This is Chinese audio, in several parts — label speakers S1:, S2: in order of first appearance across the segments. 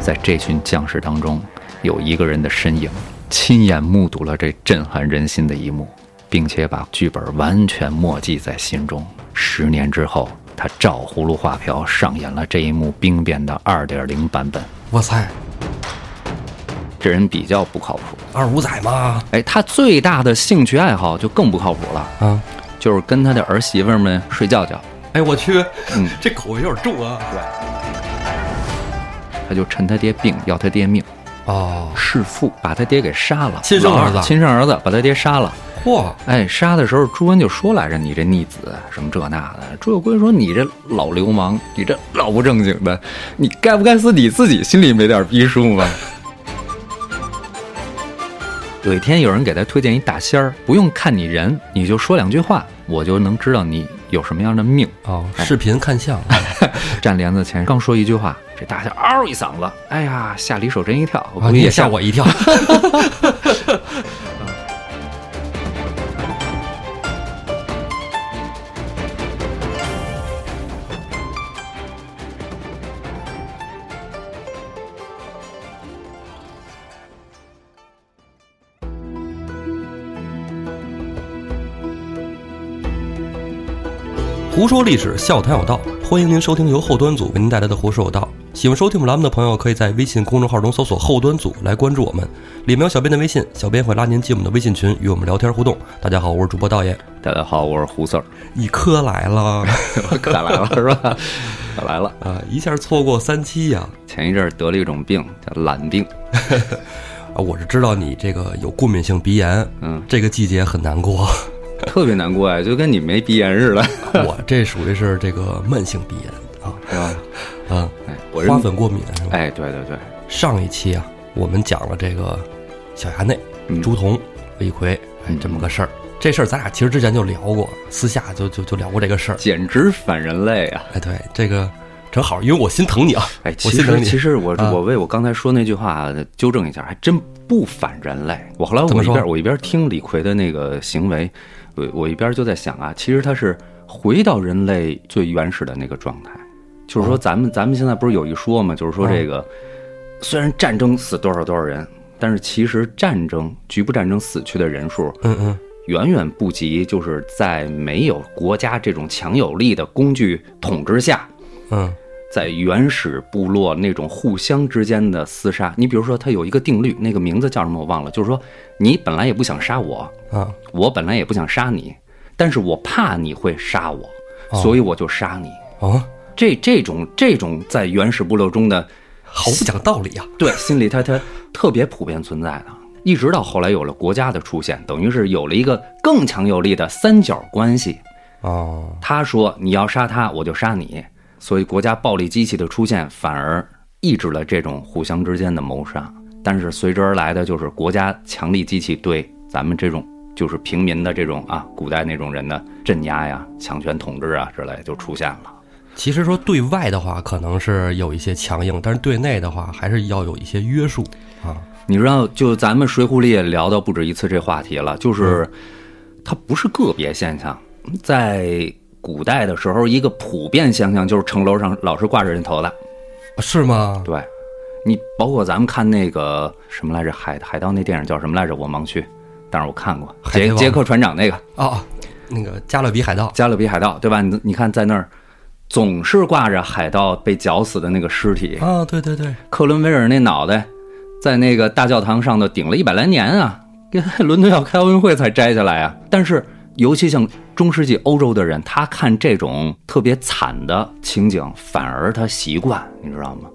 S1: 在这群将士当中，有一个人的身影，亲眼目睹了这震撼人心的一幕，并且把剧本完全默记在心中。十年之后，他照葫芦画瓢上演了这一幕兵变的二点零版本。
S2: 我猜
S1: 这人比较不靠谱，
S2: 二五仔吗？
S1: 哎，他最大的兴趣爱好就更不靠谱了，
S2: 啊，
S1: 就是跟他的儿媳妇们睡觉觉。
S2: 哎，我去，
S1: 嗯
S2: 这口味有点重啊。
S1: 他就趁他爹病要他爹命，
S2: 哦，
S1: 弑父，把他爹给杀了。
S2: 亲生儿子
S1: 亲生儿子把他爹杀了。
S2: 嚯，
S1: 哎，杀的时候朱温就说来着：“你这逆子，什么这那的。”朱友珪说：“你这老流氓，你这老不正经的，你该不该死你自己心里没点逼数吗？”有一天，有人给他推荐一大仙儿，不用看你人，你就说两句话，我就能知道你有什么样的命。
S2: 哦，视频看相，
S1: 站帘子前刚说一句话，这大仙嗷一嗓子，哎呀，吓李守贞一跳，估计也吓
S2: 吓我一跳。胡说历史，笑谈有道，欢迎您收听由后端组为您带来的《胡说有道》。喜欢收听我们栏目的朋友，可以在微信公众号中搜索“后端组”来关注我们，里面有小编的微信，小编会拉您进我们的微信群，与我们聊天互动。大家好，我是主播道爷，
S1: 大家好，我是胡四儿，
S2: 你磕来了
S1: 磕来了是吧？可来了。
S2: 啊！一下错过三期呀、
S1: 前一阵儿得了一种病，叫懒病。
S2: 啊！我是知道你这个有过敏性鼻炎，
S1: 嗯，
S2: 这个季节很难过。
S1: 特别难过呀，就跟你没鼻炎似的，
S2: 我这属于是这个慢性鼻炎啊
S1: 是吧？
S2: 啊，
S1: 哎，我
S2: 花粉过敏是吧？
S1: 哎，对对对，
S2: 上一期啊，我们讲了这个小衙内、
S1: 嗯
S2: 朱仝、李逵，哎，
S1: 嗯
S2: 这么个事儿。这事儿咱俩其实之前就聊过，私下就就就聊过这个事儿。
S1: 简直反人类啊！
S2: 哎，对，这个正好，因为我心疼你啊，
S1: 哎，其实。其实我
S2: 啊
S1: 我为我刚才说那句话纠正一下，还真不反人类。我后来我一边我一边听李逵的那个行为，我我一边就在想啊，其实它是回到人类最原始的那个状态，就是说咱们咱们现在不是有一说嘛，就是说这个虽然战争死多少多少人，但是其实战争局部战争死去的人数
S2: 嗯嗯，
S1: 远远不及就是在没有国家这种强有力的工具统治下，
S2: 嗯
S1: 在原始部落那种互相之间的厮杀。你比如说，它有一个定律，那个名字叫什么我忘了，就是说你本来也不想杀我，
S2: 啊，
S1: 我本来也不想杀你，但是我怕你会杀我，
S2: 哦。
S1: 所以我就杀你。
S2: 啊，
S1: 这这种这种在原始部落中的
S2: 毫不讲道理啊、
S1: 对心里它它特别普遍存在的，一直到后来有了国家的出现，等于是有了一个更强有力的三角关系。
S2: 哦，
S1: 他说你要杀他，我就杀你，所以国家暴力机器的出现反而抑制了这种互相之间的谋杀。但是随之而来的就是国家强力机器对咱们这种就是平民的这种啊，古代那种人的镇压呀、强权统治啊之类就出现了。
S2: 其实说对外的话可能是有一些强硬，但是对内的话还是要有一些约束啊。
S1: 你知道，就咱们《水浒》里也聊到不止一次这话题了，就是它不是个别现象，在古代的时候，一个普遍现象就是城楼上老是挂着人头的。
S2: 是吗？
S1: 对，你包括咱们看那个什么来着，海海盗那电影叫什么来着？我盲区，但是我看过杰杰克船长那个
S2: 哦，那个加勒比海盗
S1: 加勒比海盗，对吧？你你看在那儿总是挂着海盗被绞死的那个尸体，
S2: 啊，对对对，
S1: 克伦威尔那脑袋在那个大教堂上头顶了一百来年啊，伦敦要开奥运会才摘下来啊。但是，尤其像中世纪欧洲的人，他看这种特别惨的情景，反而他习惯，你知道吗？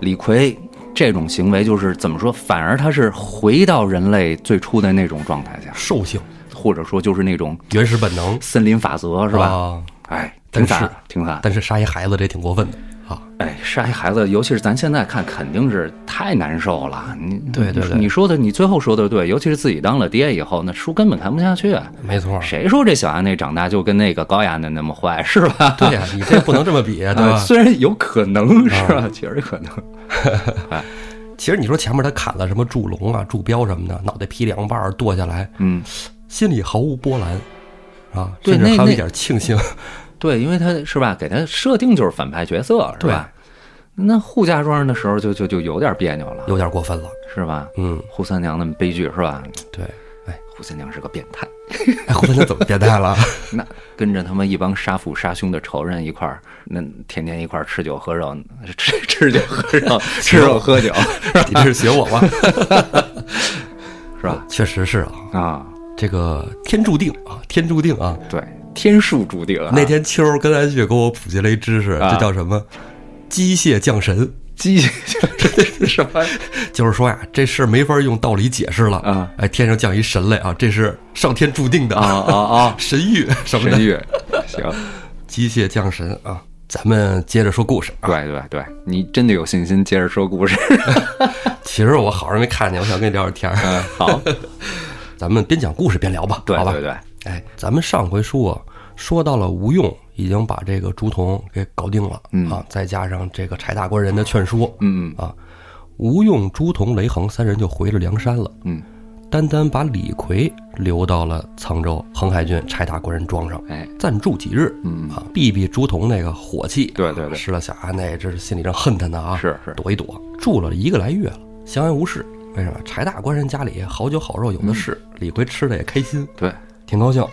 S1: 李逵这种行为就是怎么说？反而他是回到人类最初的那种状态下，
S2: 兽性、
S1: 或者说就是那种
S2: 原始本能
S1: 森林法则，是吧？
S2: 啊
S1: 哎，挺惨，挺惨。
S2: 但是杀一孩子这挺过分的啊。
S1: 哎，杀一孩子，尤其是咱现在看，肯定是太难受了。你
S2: 对对对
S1: 你说的，你最后说的对，尤其是自己当了爹以后，那书根本看不下去。啊
S2: 没错，
S1: 谁说这小安内长大就跟那个高衙内那么坏，是吧？
S2: 对呀、你这不能这么比，对
S1: 啊，
S2: 吧？
S1: 虽然有可能是吧，确实可能。
S2: 其实你说前面他砍了什么祝龙啊、祝彪什么的，脑袋劈两半儿剁下来，
S1: 嗯，
S2: 心里毫无波澜啊，甚至还有一
S1: 那那
S2: 点庆幸。
S1: 对，因为他是吧，给他设定就是反派角色，是吧？那扈家庄的时候就就就有点别扭了，
S2: 有点过分了，
S1: 是吧？
S2: 嗯，
S1: 扈三娘那么悲剧，是吧？
S2: 对，
S1: 哎，扈三娘是个变态，
S2: 哎，扈三娘怎么变态了？
S1: 那跟着他们一帮杀父杀兄的仇人一块儿，那天天一块儿吃酒喝肉，吃 吃酒喝肉，吃肉喝酒，
S2: 你这是学我吗？
S1: 是吧？
S2: 确实是啊，
S1: 啊，
S2: 这个天注定啊，天注定啊。
S1: 对，天数注定啊。
S2: 那天秋儿跟安旭给我普及了一知识，
S1: 啊
S2: 这叫什么？机械降神，
S1: 机械这是什么？
S2: 就是说呀，这事儿没法用道理解释了
S1: 啊！
S2: 哎，天上降一神来啊，这是上天注定的
S1: 啊啊啊！
S2: 神谕什么的，
S1: 神谕，行，
S2: 机械降神啊！咱们接着说故事啊。
S1: 对对对，你真的有信心接着说故事？
S2: 其实我好容易没看见，我想跟你聊会儿天儿。
S1: 嗯，好，
S2: 咱们边讲故事边聊吧，好吧？
S1: 对对对，
S2: 哎，咱们上回书啊说到了吴用已经把这个朱仝给搞定了、
S1: 嗯
S2: 啊，再加上这个柴大官人的劝说，
S1: 嗯嗯
S2: 啊，吴用、朱仝、雷横三人就回了梁山了。
S1: 嗯，
S2: 单单把李逵留到了沧州横海郡柴大官人庄上，
S1: 哎，
S2: 暂住几日。
S1: 嗯
S2: 啊，避避朱仝那个火气。
S1: 对对对
S2: 施了小安那这是心里正恨他呢啊，
S1: 是是
S2: 躲一躲。住了一个来月了，相安无事。为什么？柴大官人家里好酒好肉有的是，
S1: 嗯
S2: 李逵吃的也开心，
S1: 对，
S2: 挺高兴。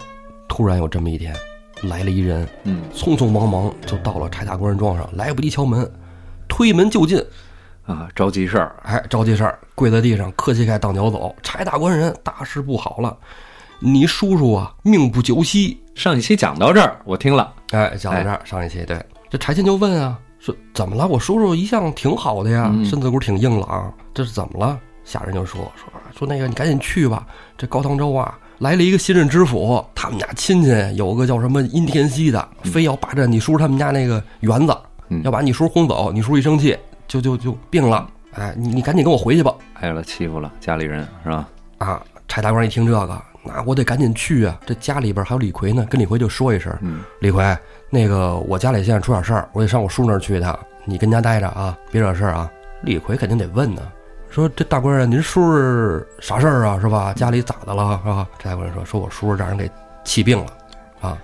S2: 突然有这么一天，来了一人，
S1: 嗯
S2: 匆匆忙忙就到了柴大官人庄上，来不及敲门，推门就进。
S1: 啊，着急事儿，
S2: 哎，着急事儿，跪在地上，磕膝盖当脚走。柴大官人，大事不好了！你叔叔啊，命不久矣。
S1: 上一期讲到这儿，我听了，
S2: 哎，讲到这儿，上一期对，这柴进就问啊，说怎么了？我叔叔一向挺好的呀，
S1: 嗯
S2: 身子骨挺硬朗，这是怎么了？下人就说说说那个，你赶紧去吧。这高唐州啊，来了一个新任知府，他们家亲戚有个叫什么殷天锡的，非要霸占你叔他们家那个园子，
S1: 嗯
S2: 要把你叔轰走。你叔一生气，就就就病了。哎，你你赶紧跟我回去吧。
S1: 挨了欺负了家里人是吧？
S2: 啊，柴大官一听这个，那我得赶紧去啊！这家里边还有李逵呢，跟李逵就说一声，
S1: 嗯
S2: 李逵，那个我家里现在出点事儿，我得上我叔那儿去一趟，你跟家待着啊，别惹事儿啊。李逵肯定得问呢，说这大官人，您叔是啥事儿啊？是吧？家里咋的了？是吧？这大官人说，说我叔让人给气病了，啊。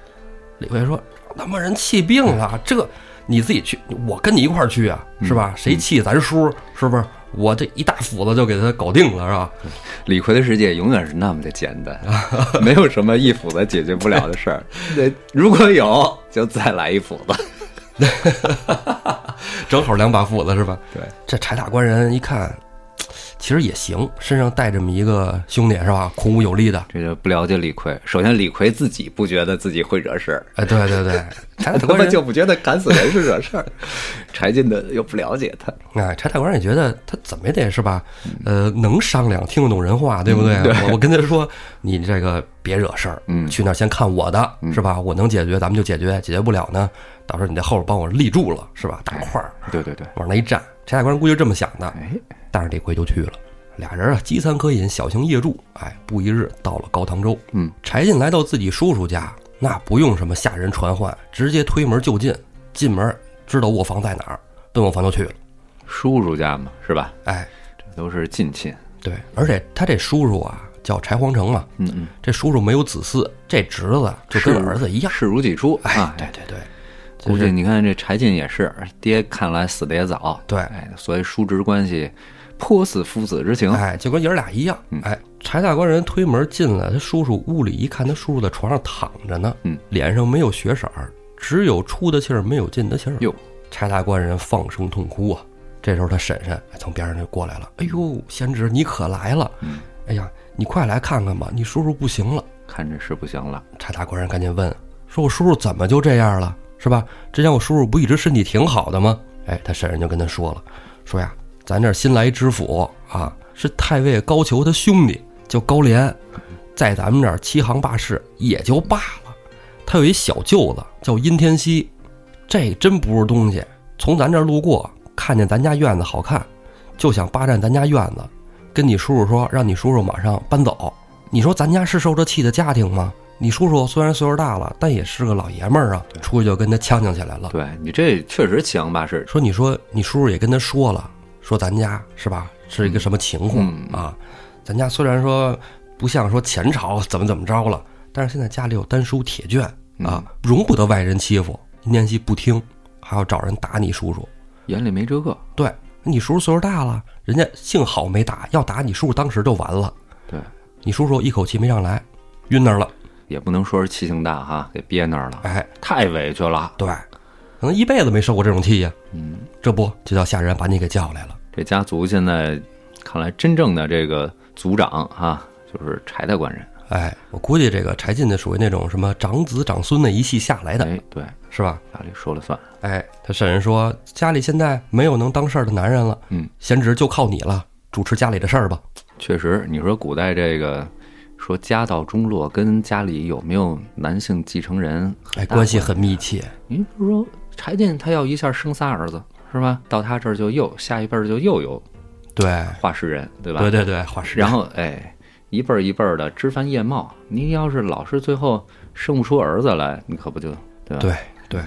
S2: 李逵说，他妈人气病了，这你自己去，我跟你一块儿去啊，是吧？谁气咱叔，是不是？我这一大斧子就给他搞定了，是吧？
S1: 李逵的世界永远是那么的简单，没有什么一斧子解决不了的事儿。对，如果有，就再来一斧子。
S2: 正好两把斧子是吧？
S1: 对，
S2: 这柴大官人一看，其实也行，身上带这么一个兄弟是吧？孔武有力的。
S1: 这就不了解李逵。首先，李逵自己不觉得自己会惹事儿，
S2: 哎，对对对，柴大
S1: 他
S2: 官人
S1: 就不觉得砍死人是惹事儿。柴进的又不了解他，
S2: 哎，柴大官人也觉得他怎么也得是吧？呃，能商量，听得懂人话，对不对？我我跟他说，你这个别惹事儿，
S1: 嗯
S2: 去那儿先看我的，是吧？我能解决，咱们就解决；解决不了呢，到时候你在后边帮我立住了，是吧？大块儿
S1: 对对对，
S2: 往那一站，柴大官人估计就这么想的。
S1: 哎，
S2: 但是李逵就去了，俩人啊饥餐渴饮，小行夜住，哎，不一日到了高唐州。
S1: 嗯，
S2: 柴进来到自己叔叔家，那不用什么下人传唤，直接推门就进，进门知道卧房在哪儿，奔卧房就去了。
S1: 叔叔家嘛，是吧？
S2: 哎，
S1: 这都是近亲。
S2: 对，而且他这叔叔啊叫柴皇城嘛，
S1: 嗯嗯，
S2: 这叔叔没有子嗣，这侄子就跟儿子一样。
S1: 视如己出
S2: 哎
S1: 啊，。
S2: 对对对，
S1: 估计你看这柴进也是，爹看来死的也早，
S2: 对
S1: 哎，所以叔侄关系颇似父子之情。
S2: 哎，就跟爷儿俩一样。哎，柴大官人推门进来，他叔叔屋里一看，他叔叔在床上躺着呢，
S1: 嗯，
S2: 脸上没有血色儿，只有出的气儿，没有进的气儿。
S1: 哟，
S2: 柴大官人放声痛哭啊！这时候他婶婶哎从边上就过来了，哎呦，贤侄你可来了！
S1: 嗯
S2: 哎呀，你快来看看吧，你叔叔不行了。
S1: 看着是不行了，
S2: 柴大官人赶紧问，说我叔叔怎么就这样了？是吧？之前我叔叔不一直身体挺好的吗？哎，他婶婶就跟他说了，说呀，咱这新来知府啊，是太尉高俅他兄弟，叫高廉，在咱们这儿欺行霸市也就罢了，他有一小舅子叫殷天锡，这真不是东西。从咱这儿路过，看见咱家院子好看，就想霸占咱家院子，跟你叔叔说，让你叔叔马上搬走。你说咱家是受这气的家庭吗？你叔叔虽然岁数大了，但也是个老爷们儿啊，出去就跟他呛呛起来了。
S1: 对你这确实七行霸市，
S2: 说你说你叔叔也跟他说了，说咱家是吧，是一个什么情况、
S1: 嗯
S2: 啊？咱家虽然说不像说前朝怎么怎么着了，但是现在家里有丹书铁卷啊，容不得外人欺负。殷天锡不听，还要找人打你叔叔。
S1: 眼里没这个。
S2: 对你叔叔岁数大了，人家幸好没打，要打你叔叔当时就完了。
S1: 对，
S2: 你叔叔一口气没上来，晕那儿了。
S1: 也不能说是气性大哈，给憋那儿了，
S2: 哎，
S1: 太委屈了。
S2: 对，可能一辈子没受过这种气呀。
S1: 嗯，
S2: 这不就叫下人把你给叫来了？
S1: 这家族现在看来真正的这个族长哈，就是柴大官人。
S2: 哎，我估计这个柴进的属于那种什么长子长孙那一系下来的，
S1: 哎，对，
S2: 是吧？
S1: 家里说了算。
S2: 哎，他婶婶说家里现在没有能当事儿的男人了，
S1: 嗯，
S2: 贤侄就靠你了，主持家里的事儿吧。
S1: 确实，你说古代这个说家道中落跟家里有没有男性继承人，
S2: 哎，关系很密切。
S1: 您比如说柴进，他要一下生仨儿子，是吧？到他这儿就又下一辈儿就又有
S2: 对，
S1: 画室人，对吧？
S2: 对对对，画师。
S1: 然后哎，一辈儿一辈儿的枝繁叶茂，您要是老是最后生不出儿子来，你可不就对吧？
S2: 对对，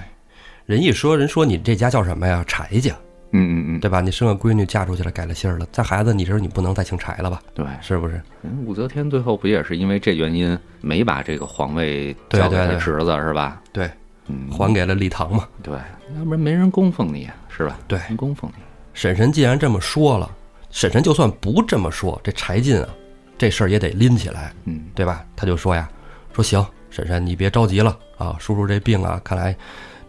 S2: 人一说人说你这家叫什么呀？柴家，
S1: 嗯嗯嗯，
S2: 对吧？你生个闺女嫁出去了，改了姓儿了，再孩子，你说你不能再姓柴了吧？
S1: 对。
S2: 是不是？
S1: 武则天最后不也是因为这原因没把这个皇位
S2: 对
S1: 交给他侄子是吧？
S2: 对，
S1: 嗯，
S2: 还给了李唐嘛。
S1: 对，要不然没人供奉你是吧？
S2: 对
S1: 人供奉你。
S2: 婶婶既然这么说了，婶婶就算不这么说，这柴进啊，这事儿也得拎起来，
S1: 嗯，
S2: 对吧？他就说呀，说行，婶婶你别着急了啊，叔叔这病啊，看来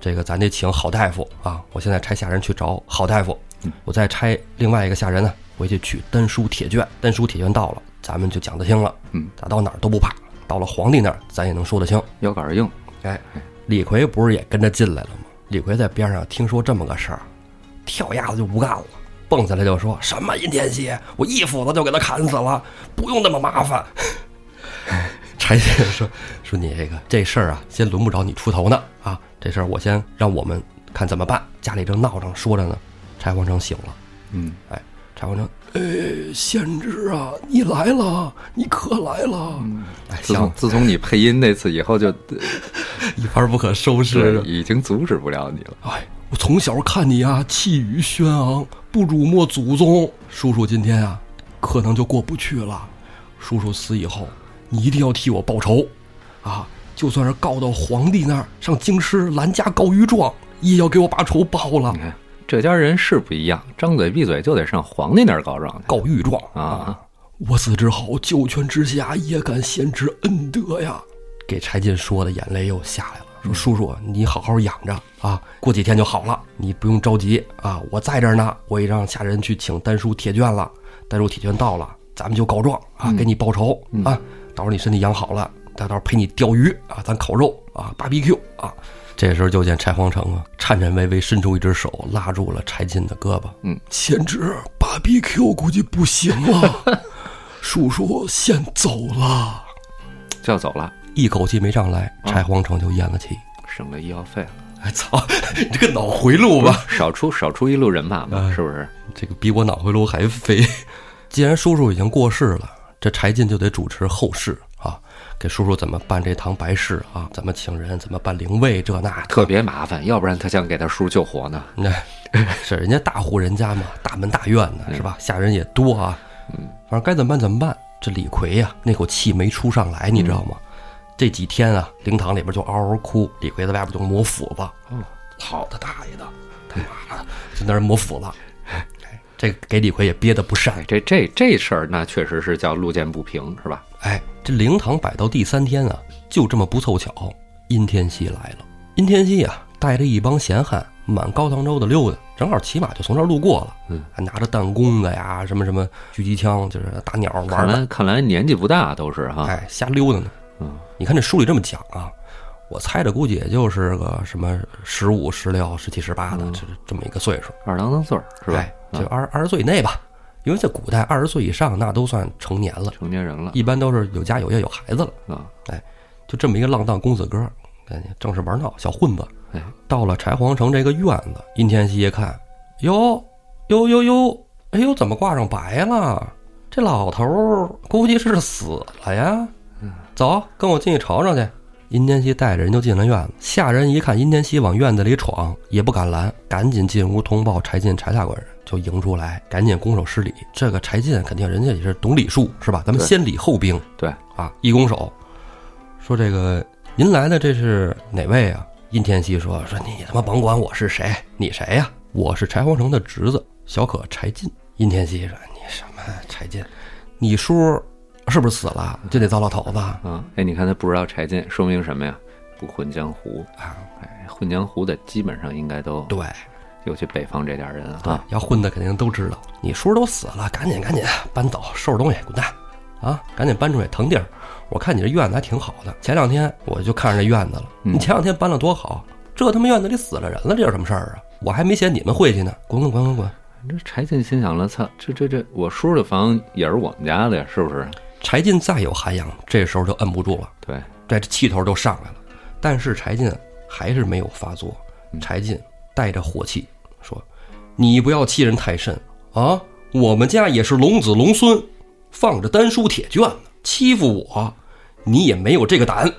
S2: 这个咱得请好大夫啊。我现在差下人去找好大夫，
S1: 嗯
S2: 我再差另外一个下人呢，回去取丹书铁卷，丹书铁卷到了，咱们就讲得清了。
S1: 嗯，
S2: 打到哪儿都不怕，到了皇帝那儿，咱也能说得清。
S1: 腰杆儿硬。
S2: 哎，李逵不是也跟着进来了吗？李逵在边上听说这么个事儿，跳丫子就不干了，蹦下来就说什么殷天锡，我一斧子就给他砍死了，不用那么麻烦。柴进说说你这个这事儿啊，先轮不着你出头呢啊，这事儿我先让我们看怎么办。家里正闹着说着呢，柴皇城醒了，
S1: 嗯，
S2: 哎，柴皇城，哎，先知啊，你来了，你可来了，哎，
S1: 自从自从你配音那次以后就，
S2: 一发不可收拾
S1: 是。已经阻止不了你了。
S2: 哎，我从小看你啊，气宇轩昂，不辱没祖宗。叔叔今天啊，可能就过不去了。叔叔死以后，你一定要替我报仇，啊，就算是告到皇帝那儿，上京师拦家告御状，也要给我把仇报了
S1: 你。看这家人是不一样，张嘴闭嘴就得上皇帝那儿告状
S2: 告御状
S1: 啊！
S2: 我死之后，九泉之下也敢先知恩德呀。给柴进说的眼泪又下来了，说：“叔叔，你好好养着啊，过几天就好了，你不用着急啊，我在这儿呢，我已让下人去请丹书铁券了，丹书铁券到了，咱们就告状啊，给你报仇啊，到时候你身体养好了，再到时候陪你钓鱼啊，咱烤肉啊，BBQ 啊。”这时候就见柴皇城啊，颤颤巍巍伸出一只手拉住了柴进的胳膊，
S1: 嗯，
S2: 贤侄，BBQ 估计不行了，叔叔先走了。
S1: 就要走了，
S2: 一口气没上来，柴皇城就咽了气。
S1: 省了医药费了，
S2: 哎操，你这个脑回路吧，
S1: 少出少出一路人马嘛，
S2: 哎
S1: 是不是？
S2: 这个比我脑回路还飞。既然叔叔已经过世了，这柴进就得主持后事啊，给叔叔怎么办这堂白事啊，怎么请人，怎么办灵位，这那
S1: 特别麻烦，要不然他想给他叔救活呢。
S2: 那是人家大户人家嘛，大门大院的是吧？下人也多啊，嗯，反正该怎么办怎么办。这李逵呀、那口气没出上来，你知道吗？这几天啊，灵堂里边就嗷嗷哭，李逵在外边就磨斧子。
S1: 哦，
S2: 操他大爷的，他妈的，在那儿磨斧子。哎，这给李逵也憋得不善
S1: 哎，。这这这事儿那确实是叫路见不平，是吧？
S2: 哎，这灵堂摆到第三天啊，就这么不凑巧，殷天锡来了。殷天锡啊，带着一帮闲汉满高唐州的溜达，正好骑马就从这儿路过了。
S1: 嗯，
S2: 还拿着弹弓子呀，什么什么狙击枪，就是打鸟玩的。
S1: 看来看来年纪不大，都是哈。
S2: 哎，瞎溜达呢。
S1: 嗯，
S2: 你看这书里这么讲啊，我猜着估计也就是个什么十五、十六、十七、十八的，这这么一个岁数，
S1: 二郎当岁儿是吧
S2: 哎？就二二十岁以内吧。因为在古代，二十岁以上那都算成年了，
S1: 成年人了
S2: 一般都是有家有业有孩子了。
S1: 啊！
S2: 就这么一个浪荡公子哥，正是玩闹小混子。
S1: 哎，
S2: 到了柴皇城这个院子，殷天锡一看，哟哟哟哟，哎呦，怎么挂上白了？这老头儿估计是死了呀。走，跟我进去瞅瞅去。殷天锡带着人就进了院子，下人一看殷天锡往院子里闯，也不敢拦，赶紧进屋通报柴进、柴大官人，就迎出来，赶紧拱手施礼。这个柴进肯定人家也是懂礼数，是吧？咱们先礼后兵。
S1: 对
S2: 啊，一拱手，说这个您来的这是哪位啊？殷天锡说：“说你他妈甭管我是谁，你谁呀？我是柴皇城的侄子，小可柴进。”殷天锡说：“你什么柴进？你叔是不是死了？就得糟老头子？
S1: 啊，哎，你看他不知道柴进，说明什么呀？不混江湖
S2: 啊！
S1: 哎，混江湖的基本上应该都
S2: 对，
S1: 尤其北方这点人啊，，
S2: 要混的肯定都知道。你叔都死了，赶紧赶紧搬走，收拾东西滚蛋啊！赶紧搬出去腾地儿。我看你这院子还挺好的，前两天我就看上这院子了。
S1: 嗯
S2: 你前两天搬了多好，这他妈院子里死了人了，这有什么事儿啊？我还没嫌你们晦气呢，滚滚滚滚滚！
S1: 这柴进心想了，操，这这这，我叔的房也是我们家的呀，是不是？
S2: 柴进再有涵养，这时候就摁不住了，
S1: 对，
S2: 这气头就上来了。但是柴进还是没有发作，柴进带着火气说：“你不要欺人太甚啊！我们家也是龙子龙孙，放着丹书铁卷呢，欺负我，你也没有这个胆。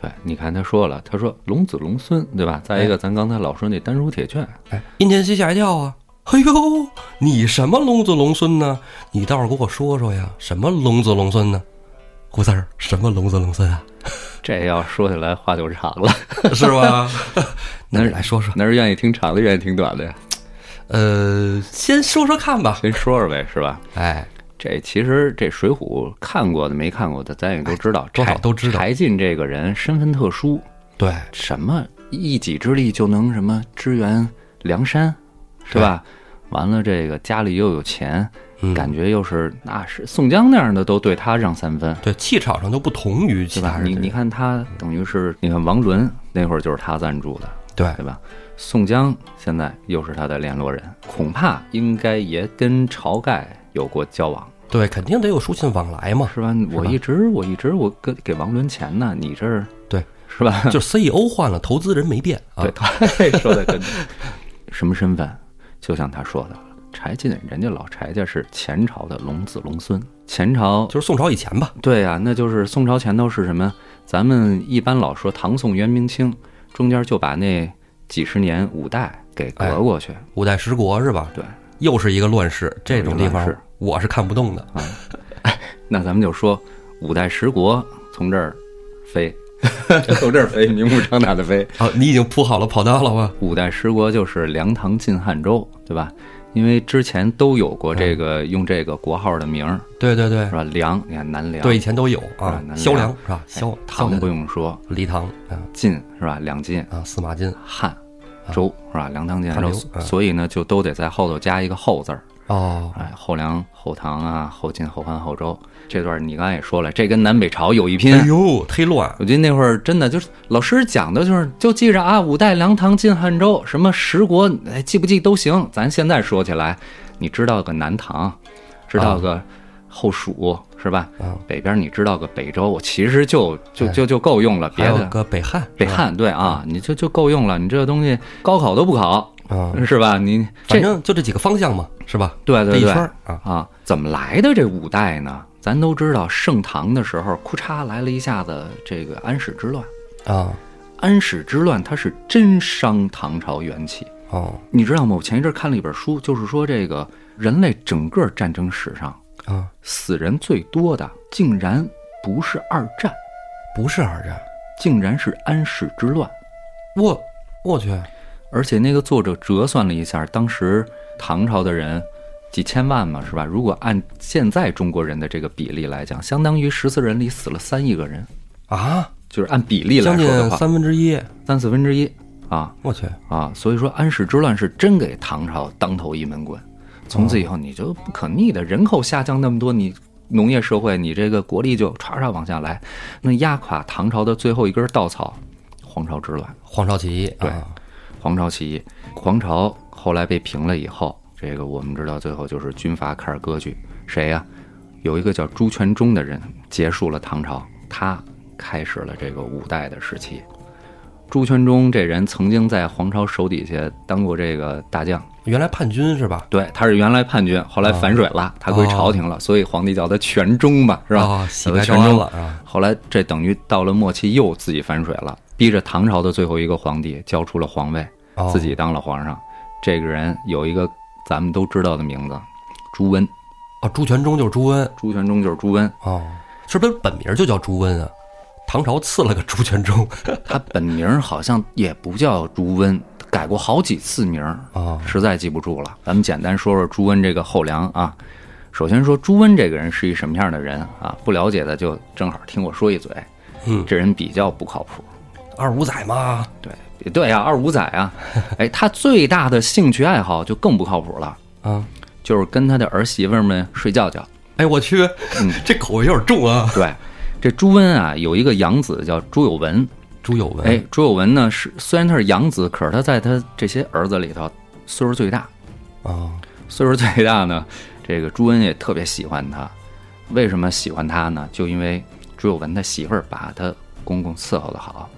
S1: 对，你看他说了，他说龙子龙孙，对吧？再一个，咱刚才老说那丹书铁券，
S2: 哎，殷天锡吓一跳啊！哎呦，你什么龙子龙孙呢？你倒是给我说说呀，什么龙子龙孙呢？胡三儿，什么龙子龙孙啊？
S1: 这要说起来话就长了。
S2: 是吧？那你来说说。
S1: 那是愿意听长的，愿意听短的呀？
S2: 呃，先说说看吧。
S1: 先说说呗，是吧？
S2: 哎，
S1: 这其实这《水浒》看过的没看过的，咱也都知道，
S2: 多少都知道
S1: 柴进这个人身份特殊，
S2: 对，
S1: 什么一己之力就能什么支援梁山，是吧？完了，这个家里又有钱，
S2: 嗯
S1: 感觉又是那是宋江那样的，都对他让三分，
S2: 对，气场上都不同于其？他人。
S1: 你你，看他等于是，你看王伦那会儿就是他赞助的，
S2: 对
S1: 对吧？宋江现在又是他的联络人，恐怕应该也跟晁盖有过交往，
S2: 对，肯定得有书信往来嘛。
S1: 是吧？我一直我一直我给给王伦钱呢，你这儿
S2: 对，
S1: 是吧？
S2: 就 CEO 换了，投资人没变啊。
S1: 对，对，说的真的。什么身份？就像他说的，柴进人家老柴家是前朝的龙子龙孙，前朝
S2: 就是宋朝以前吧。
S1: 对呀、那就是宋朝前头是什么？咱们一般老说唐宋元明清，中间就把那几十年五代给隔过去。
S2: 五代十国是吧？
S1: 对，
S2: 又是一个乱世，这种地方我是看不动的啊。
S1: 那咱们就说五代十国从这儿飞，从这儿飞，明目张胆的飞。
S2: 啊，你已经铺好了跑道了吧？
S1: 五代十国就是梁、唐、晋、汉、周，对吧？因为之前都有过这个、用这个国号的名儿，
S2: 对对对
S1: 是，吧？梁，你看南梁，
S2: 对，以前都有啊萧
S1: 梁
S2: 梁是吧？萧
S1: 哎唐不用说，
S2: 黎唐啊
S1: 晋是吧？两晋，
S2: 啊，司马晋
S1: 汉，周是吧？梁唐晋汉所以呢，就都得在后头加一个后字儿。
S2: 哦，
S1: 哎，后梁、后唐啊，后晋、后汉、后周，这段你刚才也说了，这跟南北朝有一拼。
S2: 哎呦，忒乱。
S1: 我记得那会儿真的就是老师讲的就是就记着啊，五代梁唐晋汉周什么十国，哎，记不记都行。咱现在说起来，你知道个南唐，知道个后蜀、是吧？
S2: 啊
S1: 北边你知道个北周，其实就就就就够用了，别的
S2: 个北汉，
S1: 北汉对啊，你就就够用了。你这个东西高考都不考，
S2: 啊，
S1: 是吧？你
S2: 反正就这几个方向嘛，是吧？
S1: 对对对
S2: 啊，
S1: 怎么来的这五代呢？咱都知道，盛唐的时候，库嚓来了一下子这个安史之乱。
S2: 啊，
S1: 安史之乱，它是真伤唐朝元气，
S2: 哦，
S1: 你知道吗？我前一阵看了一本书，就是说这个人类整个战争史上
S2: 啊，
S1: 死人最多的，竟然不是二战，
S2: 不是二战，
S1: 竟然是安史之乱。
S2: 我我去，
S1: 而且那个作者折算了一下，当时唐朝的人几千万嘛，是吧？如果按现在中国人的这个比例来讲，相当于十四人里死了三亿个人，
S2: 啊，
S1: 就是按比例来说的话，
S2: 三分之一，
S1: 三四分之一。啊。
S2: 我去，
S1: 啊！所以说安史之乱是真给唐朝当头一闷棍，从此以后你就不可逆的，人口下降那么多，你。农业社会，你这个国力就唰唰往下来，那压垮唐朝的最后一根稻草，黄巢之乱。
S2: 黄巢起义，
S1: 对
S2: 啊
S1: 黄巢起义，黄巢后来被平了以后，这个我们知道最后就是军阀开始割据，谁呀、有一个叫朱全忠的人结束了唐朝，他开始了这个五代的时期。朱全忠这人曾经在黄巢手底下当过这个大将，
S2: 原来叛军是吧？
S1: 对，他是原来叛军，后来反水了，他归朝廷了，所以皇帝叫他全忠吧，是吧？
S2: 啊，洗
S1: 叫他全忠
S2: 了。啊，
S1: 后来这等于到了末期又自己反水了，逼着唐朝的最后一个皇帝交出了皇位，
S2: 哦
S1: 自己当了皇上。这个人有一个咱们都知道的名字，朱温。
S2: 哦，朱全忠就是朱温，
S1: 朱全忠就是朱温，
S2: 哦，是不是本名就叫朱温啊？唐朝赐了个朱全忠
S1: 他本名好像也不叫朱温，改过好几次名儿，
S2: 啊，
S1: 实在记不住了。咱们简单说说朱温这个后梁啊。首先说朱温这个人是一什么样的人啊？不了解的就正好听我说一嘴，
S2: 嗯，
S1: 这人比较不靠谱。
S2: 二五仔嘛，
S1: 对对呀、二五仔啊，哎，他最大的兴趣爱好就更不靠谱了，
S2: 啊，
S1: 就是跟他的儿媳妇们睡觉觉。
S2: 哎，我去，
S1: 嗯
S2: 这口味有点重啊。
S1: 对，这朱温啊有一个养子叫朱有文，
S2: 朱有文，
S1: 哎，朱有文呢是虽然他是养子，可是他在他这些儿子里头岁数最大，
S2: 啊，
S1: 岁数最大呢，这个朱恩也特别喜欢他。为什么喜欢他呢？就因为朱有文他媳妇儿把他公公伺候的好。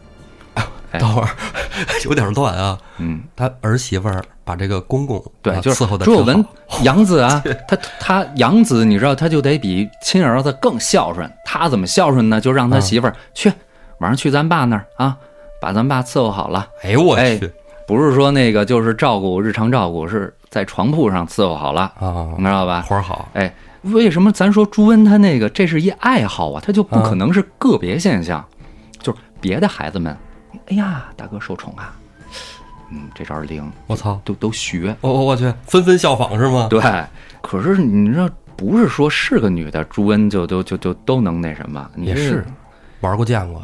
S1: 哎
S2: 等会儿 有点乱啊。
S1: 嗯，
S2: 他儿媳妇儿把这个公公
S1: 对，
S2: 啊
S1: 就是
S2: 伺候的
S1: 朱有文养子啊，他他养子，你知道他就得比亲儿子更孝顺。他怎么孝顺呢？就让他
S2: 啊
S1: 媳妇儿去晚上去咱爸那儿啊，把咱爸伺候好了。
S2: 哎呦我
S1: 哎
S2: 去
S1: 不是说那个就是照顾日常照顾，是在床铺上伺候好了，
S2: 啊
S1: 你，知道吧？
S2: 活儿好，
S1: 哎，为什么咱说朱温他那个这是一爱好啊？他就不可能是个别现象，就是别的孩子们，哎呀，大哥受宠啊，嗯，这招灵，
S2: 我操，
S1: 都都学。
S2: 我我我去，纷纷效仿是吗？
S1: 对，可是你知道，不是说是个女的，朱温就就就就都能那什么，
S2: 也是玩过见过，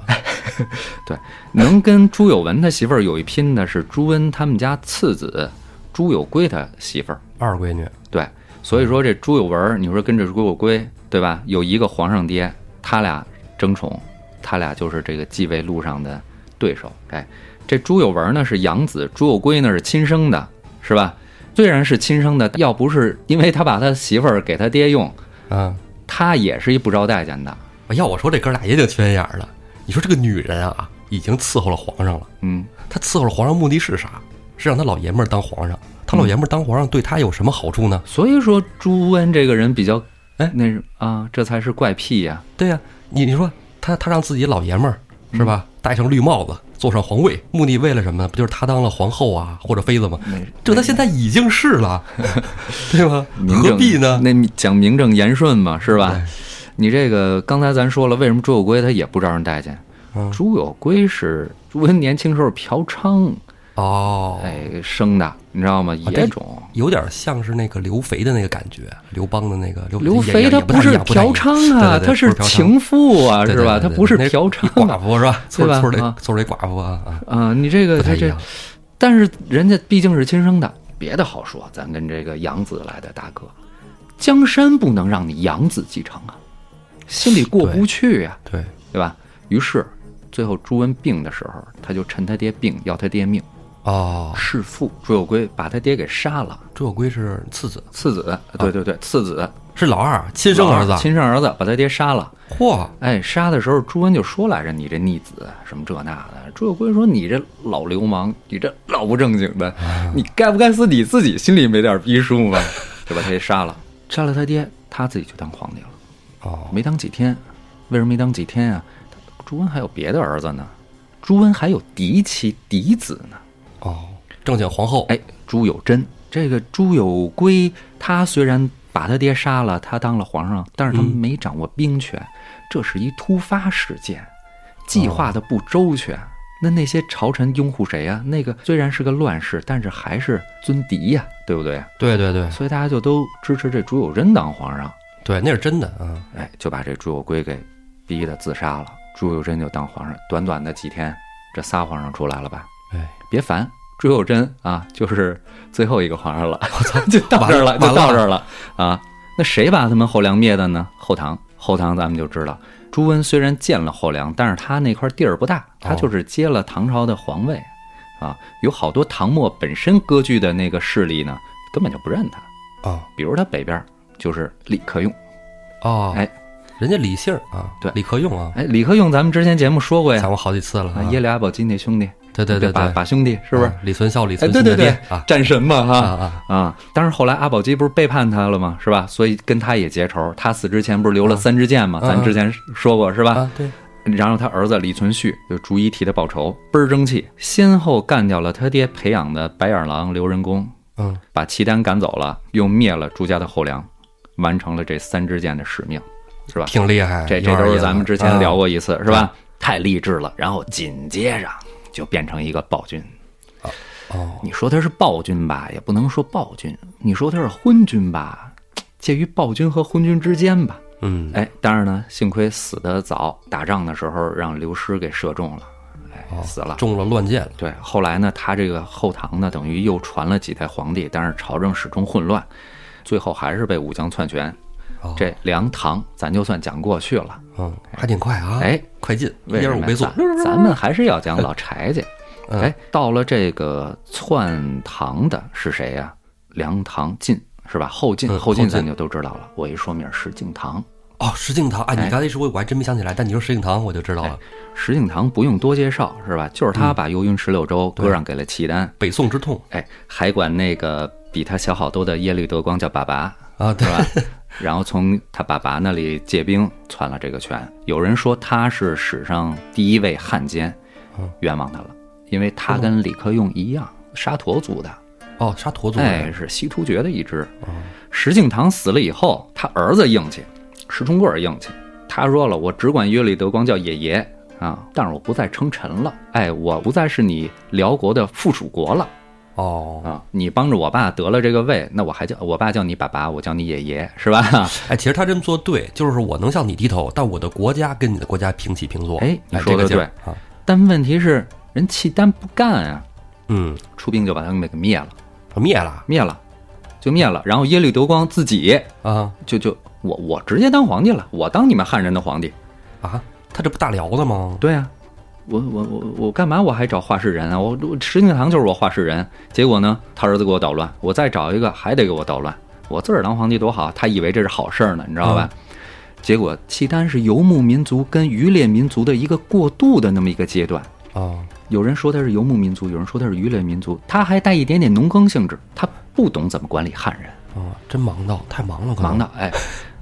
S1: 对，能跟朱有文他媳妇儿有一拼的是朱温他们家次子朱有圭他媳妇儿。
S2: 二闺女
S1: 对，所以说这朱有文，你说跟这朱有圭，对吧？有一个皇上爹，他俩争宠，他俩就是这个继位路上的对手。哎，这朱有文呢是养子，朱有圭呢是亲生的，是吧？虽然是亲生的，要不是因为他把他媳妇儿给他爹用，
S2: 啊。
S1: 他也是一不招待见的。
S2: 要我说，这哥俩也挺缺心眼儿的。你说这个女人啊，已经伺候了皇上了，
S1: 嗯，
S2: 她伺候了皇上目的是啥？是让他老爷们儿当皇上。他老爷们儿当皇上对他有什么好处呢？
S1: 所以说朱温这个人比较，
S2: 哎
S1: 那是啊，这才是怪癖呀、
S2: 对呀、你你说他他让自己老爷们儿是吧，戴上绿帽子，坐上皇位，目的为了什么呢？不就是他当了皇后啊，或者妃子吗？
S1: 那
S2: 这他现在已经是了，对吧？
S1: 名正
S2: 何必呢？
S1: 那讲名正言顺嘛，是吧？
S2: 对
S1: 你这个刚才咱说了，为什么朱有圭他也不招人待见？
S2: 嗯
S1: 朱有圭是朱温年轻时候嫖娼，
S2: 哦，
S1: 哎生的，你知道吗？野种。
S2: 有点像是那个刘肥的那个感觉，刘邦的那个刘
S1: 肥他不是嫖娼啊，他是情妇啊，是吧？他不是嫖娼
S2: 一寡妇是吧？村
S1: 对吧
S2: 村里
S1: 啊
S2: 村里寡妇啊啊，
S1: 啊。你这个他这但是人家毕竟是亲生的，别的好说，咱跟这个养子来的大哥，江山不能让你养子继承啊，心里过不去呀、
S2: 对，
S1: 对吧？于是最后朱温病的时候，他就趁他爹病要他爹命，
S2: 哦，
S1: 弑父。朱有圭把他爹给杀了，
S2: 朱有圭是次子，
S1: 次子，对对对，次子，
S2: 是老二，亲生儿子，
S1: 亲生儿子把他爹杀了。
S2: 嚯，
S1: 哎，杀的时候朱温就说来着：“你这逆子，什么这那的。”朱有圭说：“你这老流氓，你这老不正经的，你该不该死？你自己心里没点逼数吗？” 就把他给杀了，杀了他爹，他自己就当皇帝了。
S2: 哦，
S1: 没当几天，为什么没当几天啊？朱温还有别的儿子呢，朱温还有嫡妻嫡子呢。
S2: 哦，正经皇后，
S1: 哎，朱有贞，这个朱有圭，他虽然把他爹杀了，他当了皇上，但是他
S2: 嗯
S1: 没掌握兵权，这是一突发事件，计划的不周全。那那些朝臣拥护谁呀、那个虽然是个乱世，但是还是尊嫡呀，对不对？
S2: 对对对
S1: 所以大家就都支持这朱有贞当皇上。
S2: 对，那是真的啊，
S1: 哎，就把这朱友圭给逼得自杀了。朱友贞就当皇上，短短的几天，这仨皇上出来了吧？
S2: 哎，
S1: 别烦，朱友贞啊，就是最后一个皇上了。我操，就到这儿了，就到这儿了啊！那谁把他们后梁灭的呢？后唐，后唐咱们就知道，朱温虽然建了后梁，但是他那块地儿不大，他就是接了唐朝的皇位啊。有好多唐末本身割据的那个势力呢，根本就不认他。
S2: 哦
S1: 比如他北边就是李克用，
S2: 哦，
S1: 哎，
S2: 人家李姓啊，
S1: 对
S2: 李克用啊，
S1: 哎，李克用咱们之前节目说过呀，
S2: 讲过好几次了
S1: 耶律阿保机那兄弟，
S2: 对对对
S1: 把
S2: 对，
S1: 把兄弟是不是
S2: 啊？李存孝、李
S1: 哎，
S2: 存心
S1: 对对对
S2: 的爹啊
S1: 战神嘛哈
S2: 啊！
S1: 但是后来阿保机不是背叛他了吗？是吧？所以跟他也结仇。他死之前不是留了三支箭吗？
S2: 啊
S1: 咱之前说过是吧？
S2: 啊，对，
S1: 然后他儿子李存勖就逐一替他报仇，倍儿争气，先后干掉了他爹培养的白眼狼刘仁恭，
S2: 嗯，
S1: 把契丹赶走了，又灭了朱家的后梁，完成了这三支箭的使命，是吧？
S2: 挺厉害，
S1: 这这
S2: 有点意思
S1: 都是咱们之前聊过一次，是吧？太励志了。然后紧接着就变成一个暴君。
S2: 哦，
S1: 你说他是暴君吧，也不能说暴君；你说他是昏君吧，介于暴君和昏君之间吧。
S2: 嗯，
S1: 哎，当然呢，幸亏死得早，打仗的时候让刘师给射中了，哎，死了。
S2: 中了乱箭了。
S1: 对，后来呢，他这个后唐呢，等于又传了几代皇帝，但是朝政始终混乱，最后还是被武将篡权。
S2: 哦
S1: 这梁唐咱就算讲过去了。
S2: 嗯，还挺快啊。
S1: 哎，
S2: 快进，一点五倍速。
S1: 咱咱们还是要讲老柴家。
S2: 嗯
S1: 哎，到了这个篡唐的是谁呀、梁唐晋是吧？后晋，
S2: 嗯
S1: 后晋
S2: 晋
S1: 咱就都知道了。我一说明石敬瑭，
S2: 哦，石敬瑭，哎，你
S1: 哎
S2: 刚才一说，我还真没想起来。但你说石敬瑭，我就知道了。
S1: 石敬瑭不用多介绍是吧？就是他把幽云十六州割让给了契丹，
S2: 北宋之痛
S1: 哎，还管那个比他小好多的耶律德光叫爸爸，
S2: 啊，对
S1: 吧？然后从他爸爸那里借兵篡了这个权。有人说他是史上第一位汉奸，冤枉他了，因为他跟李克用一样，沙陀族的，
S2: 哦，沙陀族的
S1: 哎，是西突厥的一支。石敬瑭死了以后，他儿子硬气，石重贵硬气，他说了，我只管耶律德光叫爷爷啊，但是我不再称臣了，哎，我不再是你辽国的附属国了。
S2: 哦，
S1: 啊，你帮着我爸得了这个位，那我还叫我爸叫你爸爸，我叫你爷爷，是吧？
S2: 哎，其实他这么做对，就是我能向你低头，但我的国家跟你的国家平起平坐。
S1: 哎你说得
S2: 这个
S1: 对
S2: 啊。
S1: 但问题是，人契丹不干啊，
S2: 嗯，
S1: 出兵就把他们给灭了，
S2: 灭了
S1: 灭了，就灭了。然后耶律德光自己
S2: 啊
S1: 就就我我直接当皇帝了，我当你们汉人的皇帝。
S2: 啊！他这不大辽的吗？
S1: 对啊，我我我我干嘛我还找画事人啊？我我石敬瑭就是我画事人，结果呢，他儿子给我捣乱，我再找一个还得给我捣乱。我自个儿当皇帝多好，他以为这是好事儿呢，你知道吧？结果契丹是游牧民族跟渔猎民族的一个过渡的那么一个阶段。
S2: 啊，
S1: 有人说他是游牧民族，有人说他是渔猎民族，他还带一点点农耕性质，他不懂怎么管理汉人，
S2: 哦，真忙到太忙了，可
S1: 忙的哎，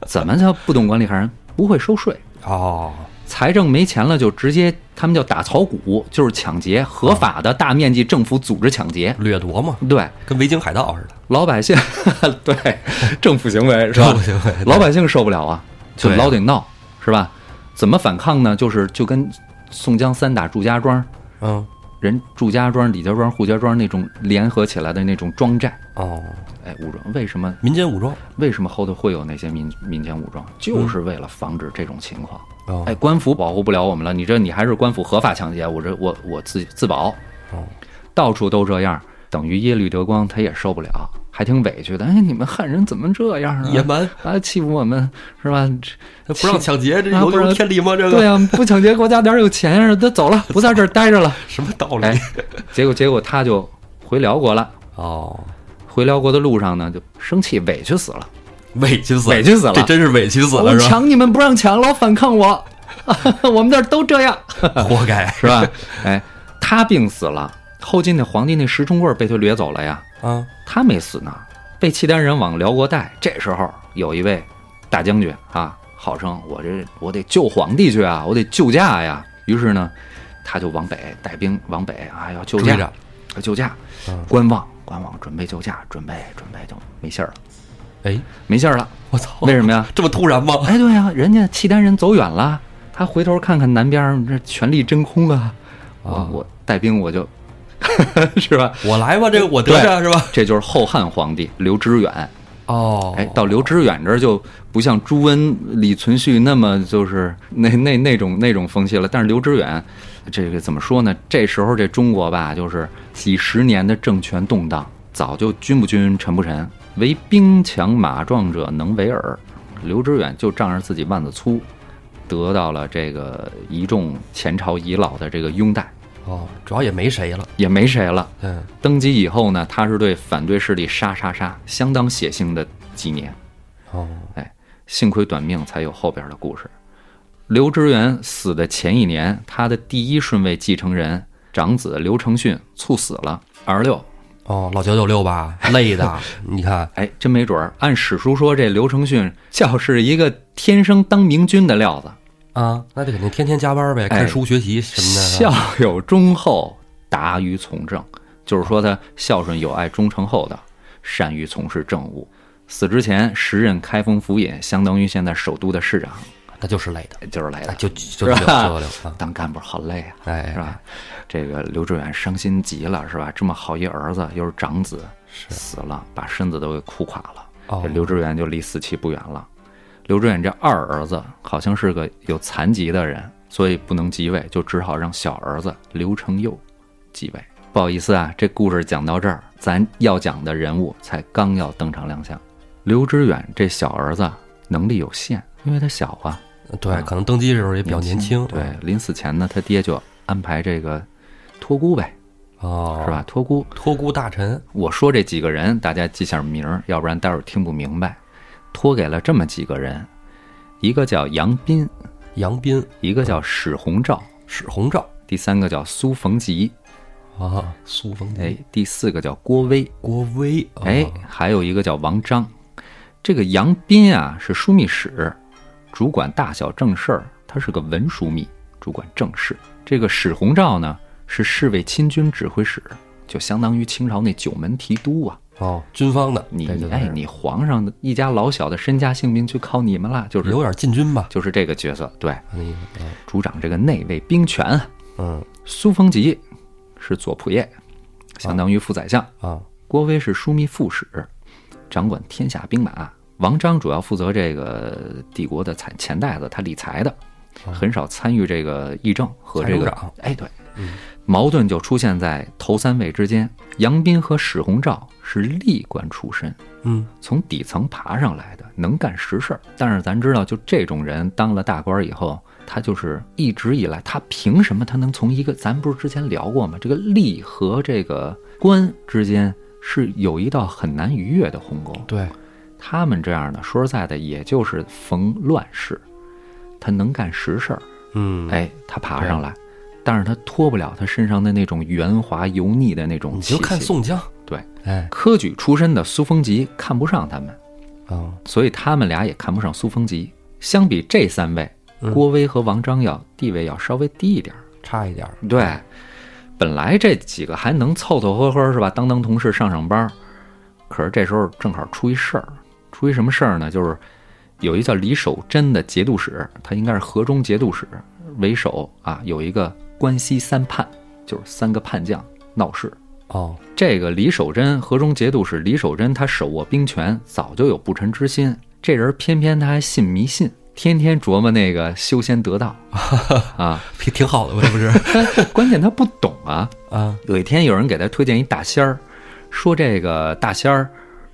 S1: 怎么叫不懂管理汉人？不会收税，
S2: 哦，
S1: 财政没钱了就直接他们叫打草谷，就是抢劫，合法的大面积政府组织抢劫。
S2: 掠夺嘛，
S1: 对，
S2: 跟维京海盗似的，
S1: 老百姓 对政府行为是吧？
S2: 政府行为
S1: 老百姓受不了啊，就老得闹是吧？怎么反抗呢？就是就跟宋江三打祝家庄，
S2: 嗯，
S1: 人祝家庄、李家庄、扈家庄那种联合起来的那种庄寨，
S2: 哦，
S1: 哎，武装为什么
S2: 民间武装，
S1: 为什么后头会有那些民民间武装？就是为了防止这种情况。
S2: 哦，
S1: 哎，官府保护不了我们了，你这你还是官府合法抢劫，我这我我自自保，
S2: 哦，
S1: 到处都这样，等于耶律德光他也受不了，还挺委屈的。哎，你们汉人怎么这样啊？
S2: 野蛮，
S1: 啊，欺负我们是吧？
S2: 不让抢劫，这有天理吗？这个
S1: 对呀、不抢劫国家哪有钱啊，他走了，不在这儿待着了。
S2: 什么道理？
S1: 哎，结果结果他就回辽国了。
S2: 哦，
S1: 回辽国的路上呢，就生气，委屈死了。
S2: 委屈死了，
S1: 委屈死了
S2: 这真是委屈死了，是吧？
S1: 抢你们不让抢，老反抗我，我们那儿都这样，
S2: 活该
S1: 是吧？哎，他病死了，后晋的皇帝那石重贵被他掠走了呀，
S2: 啊！
S1: 他没死呢，被契丹人往辽国带。这时候有一位大将军啊，号称我这我得救皇帝去啊，我得救驾呀。于是呢，他就往北带兵往北啊，要救驾救驾
S2: 嗯，
S1: 观望观望，准备救驾，准备准备就没信儿了，
S2: 哎，
S1: 没信儿了。
S2: 我操！
S1: 为什么呀？
S2: 这么突然吗？
S1: 哎，对呀、人家契丹人走远了，他回头看看南边儿，这权力真空啊！我
S2: 啊
S1: 我带兵我就，是吧？
S2: 我来吧，这个我得着是吧？
S1: 这就是后汉皇帝刘知远。
S2: 哦，
S1: 哎，到刘知远这儿就不像朱温、李存勖那么就是那那那种那种风气了。但是刘知远，这个怎么说呢？这时候这中国吧，就是几十年的政权动荡，早就君不君，臣不臣，唯兵强马壮者能为尔。刘知远就仗着自己腕子粗，得到了这个一众前朝遗老的这个拥戴，
S2: 哦，主要也没谁了，
S1: 也没谁了。
S2: 嗯，
S1: 登基以后呢，他是对反对势力杀杀杀，相当血腥的几年。
S2: 哦，
S1: 哎，幸亏短命，才有后边的故事。刘知远死的前一年，他的第一顺位继承人长子刘承训猝死了，二十六。
S2: 哦，老九九六吧，累的，你看，
S1: 哎，真没准儿。按史书说，这刘承训 就是一个天生当明君的料子，
S2: 啊，那就肯定天天加班呗，
S1: 哎
S2: 看书学习什么的。
S1: 孝有忠厚，达于从政，就是说他孝顺有爱忠诚厚道，善于从事政务。死之前时任开封府尹，相当于现在首都的市长，
S2: 那就是累的，
S1: 就是累的，
S2: 就就就是
S1: 当干部好累啊，
S2: 哎，
S1: 是吧？这个刘志远伤心极了，是吧？这么好一儿子，又是长子，死了，把身子都给哭垮了。
S2: 哦
S1: 这刘志远就离死期不远了。刘志远这二儿子好像是个有残疾的人，所以不能继位，就只好让小儿子刘承佑继位。不好意思啊，这故事讲到这儿，咱要讲的人物才刚要登场亮相。刘知远这小儿子能力有限，因为他小啊，
S2: 对，可能登基的时候也比较年轻，
S1: 对，临死前呢，他爹就安排这个托孤呗，
S2: 哦，
S1: 是吧？？托孤。
S2: 托孤大臣，
S1: 我说这几个人，大家记下名儿，要不然待会儿听不明白。托给了这么几个人，一个叫杨斌，
S2: 杨斌、
S1: 一个叫史洪照，
S2: 史洪照
S1: 第三个叫苏逢吉，
S2: 啊，苏逢
S1: 哎，第四个叫郭威，
S2: 郭威，啊
S1: 哎，还有一个叫王章。这个杨斌啊是枢密使，主管大小正事儿，他是个文书密，主管政事。这个史弘照呢是侍卫亲军指挥使，就相当于清朝那九门提督啊。
S2: 哦，军方的，
S1: 你哎，你皇上的一家老小的身家性命就靠你们了，就是
S2: 有点禁军吧？
S1: 就是这个角色，对，
S2: 嗯嗯，
S1: 主掌这个内卫兵权。
S2: 嗯
S1: 苏逢吉是左仆射，相当于副宰相。
S2: 啊，
S1: 郭威是枢密副使，掌管天下兵马。王章主要负责这个帝国的财钱袋子，他理财的，很少参与这个议政和这个。哎，对，矛盾就出现在头三位之间。杨斌和史鸿照是吏官出身，
S2: 嗯，
S1: 从底层爬上来的，能干实事儿。但是咱知道，就这种人当了大官以后，他就是一直以来，他凭什么他能从一个咱不是之前聊过吗？这个吏和这个官之间是有一道很难逾越的鸿沟。
S2: 对，
S1: 他们这样的，说实在的，也就是逢乱世，他能干实事儿，
S2: 嗯，
S1: 哎，他爬上来，但是他脱不了他身上的那种圆滑油腻的那种气息。
S2: 你就看宋江，
S1: 对，
S2: 哎，
S1: 科举出身的苏逢吉看不上他们。
S2: 啊，
S1: 所以他们俩也看不上苏逢吉。相比这三位，
S2: 嗯
S1: 郭威和王章要地位要稍微低一点儿。
S2: 差一点儿，
S1: 对，本来这几个还能凑凑合合是吧？当当同事上上班儿，可是这时候正好出一事儿，出一什么事儿呢？就是有一叫李守贞的节度使，他应该是河中节度使为首啊，有一个关西三叛，就是三个叛将闹事。
S2: 哦，
S1: 这个李守贞，河中节度使李守贞，他手握兵权，早就有不臣之心。这人偏偏他还信迷信，天天琢磨那个修仙得道 啊。
S2: 挺挺好的吧？这不是
S1: 关键他不懂啊。
S2: 啊？
S1: 有一天有人给他推荐一大仙儿，说这个大仙儿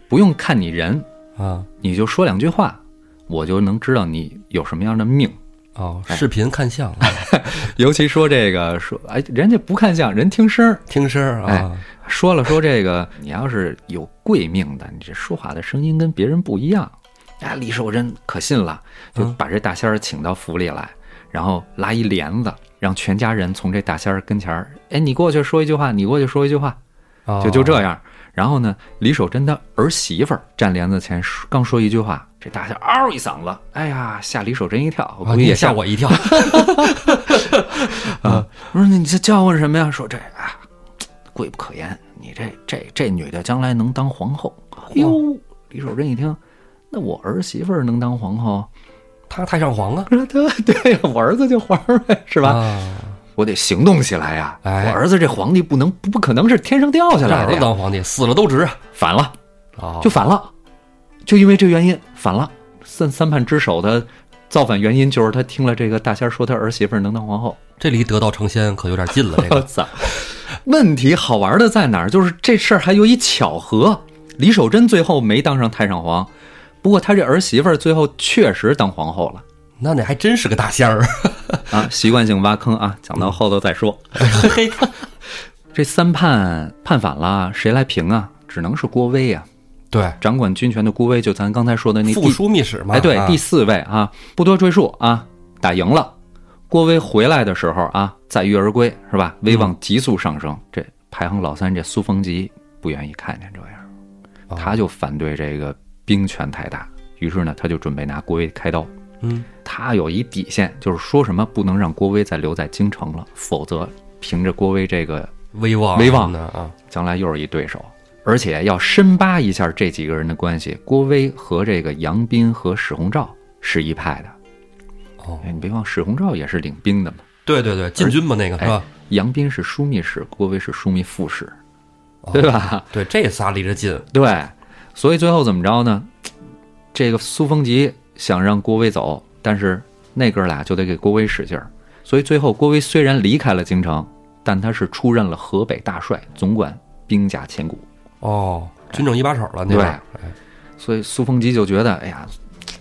S1: 不用看你人，
S2: 啊，
S1: 你就说两句话，我就能知道你有什么样的命。
S2: 哦，
S1: 哎
S2: 视频看相，
S1: 尤其说这个说，哎，人家不看相，人听声儿。
S2: 听声儿
S1: 哎
S2: 啊，
S1: 说了说这个，你要是有贵命的，你这说话的声音跟别人不一样。啊，李寿贞可信了，就
S2: 嗯
S1: 把这大仙儿请到府里来，然后拉一帘子，让全家人从这大仙儿跟前儿，哎，你过去说一句话，你过去说一句话，
S2: 哦
S1: 就就这样。然后呢，李守贞的儿媳妇儿站帘子前刚说一句话，这大家嗷一嗓子，哎呀，吓李守贞一跳，估计也
S2: 吓我一跳，
S1: 啊！我说你这叫唤什么呀？说这啊，贵不可言。你这这这女的将来能当皇后。哟，李守贞一听，那我儿媳妇儿能当皇后？
S2: 她太上皇啊，
S1: 说 对对，我儿子就皇上呗，是吧？
S2: 啊，
S1: 我得行动起来呀！
S2: 哎
S1: 我儿子这皇帝不能不不可能是天上掉下来的呀，
S2: 当皇帝，死了都值啊，
S1: 反了，
S2: 哦
S1: 就反了，就因为这原因反了。三三叛之首的造反原因就是他听了这个大仙儿说他儿媳妇儿能当皇后。
S2: 这离得道成仙可有点近了，这个
S1: 我操！问题好玩的在哪儿？就是这事儿还有一巧合，李守贞最后没当上太上皇，不过他这儿媳妇儿最后确实当皇后了
S2: 那那还真是个大仙儿，
S1: 啊！习惯性挖坑啊，讲到后头再说。
S2: 嘿嘿，
S1: 这三判判反了，谁来评啊？只能是郭威啊，
S2: 对，
S1: 掌管军权的郭威，就咱刚才说的那
S2: 副
S1: 第
S2: 枢密使嘛，
S1: 哎，对，
S2: 啊
S1: 第四位啊，不多赘述啊，打赢了。郭威回来的时候啊，载誉而归是吧？威望急速上升。这排行老三，这苏逢吉不愿意看见这样，
S2: 哦
S1: 他就反对这个兵权太大，于是呢，他就准备拿郭威开刀。
S2: 嗯，
S1: 他有一底线，就是说什么不能让郭威再留在京城了，否则凭着郭威这个
S2: 威望
S1: 威望
S2: 呢啊，
S1: 将来又是一对手，而且要深扒一下这几个人的关系。郭威和这个杨斌和史鸿照是一派的，
S2: 哦
S1: 哎，你别忘史鸿昭也是领兵的嘛。
S2: 对对对，禁军嘛那个是
S1: 哎
S2: 吧？，
S1: 杨斌是枢密使，郭威是枢密副使，
S2: 哦
S1: 对吧？
S2: 对，这仨离着近，
S1: 对，所以最后怎么着呢？这个苏逢吉想让郭威走，但是那哥俩就得给郭威使劲儿，所以最后郭威虽然离开了京城，但他是出任了河北大帅，总管兵甲千古。
S2: 哦，军政一把手了，
S1: 对
S2: 会儿哎
S1: 所以苏逢吉就觉得，哎呀，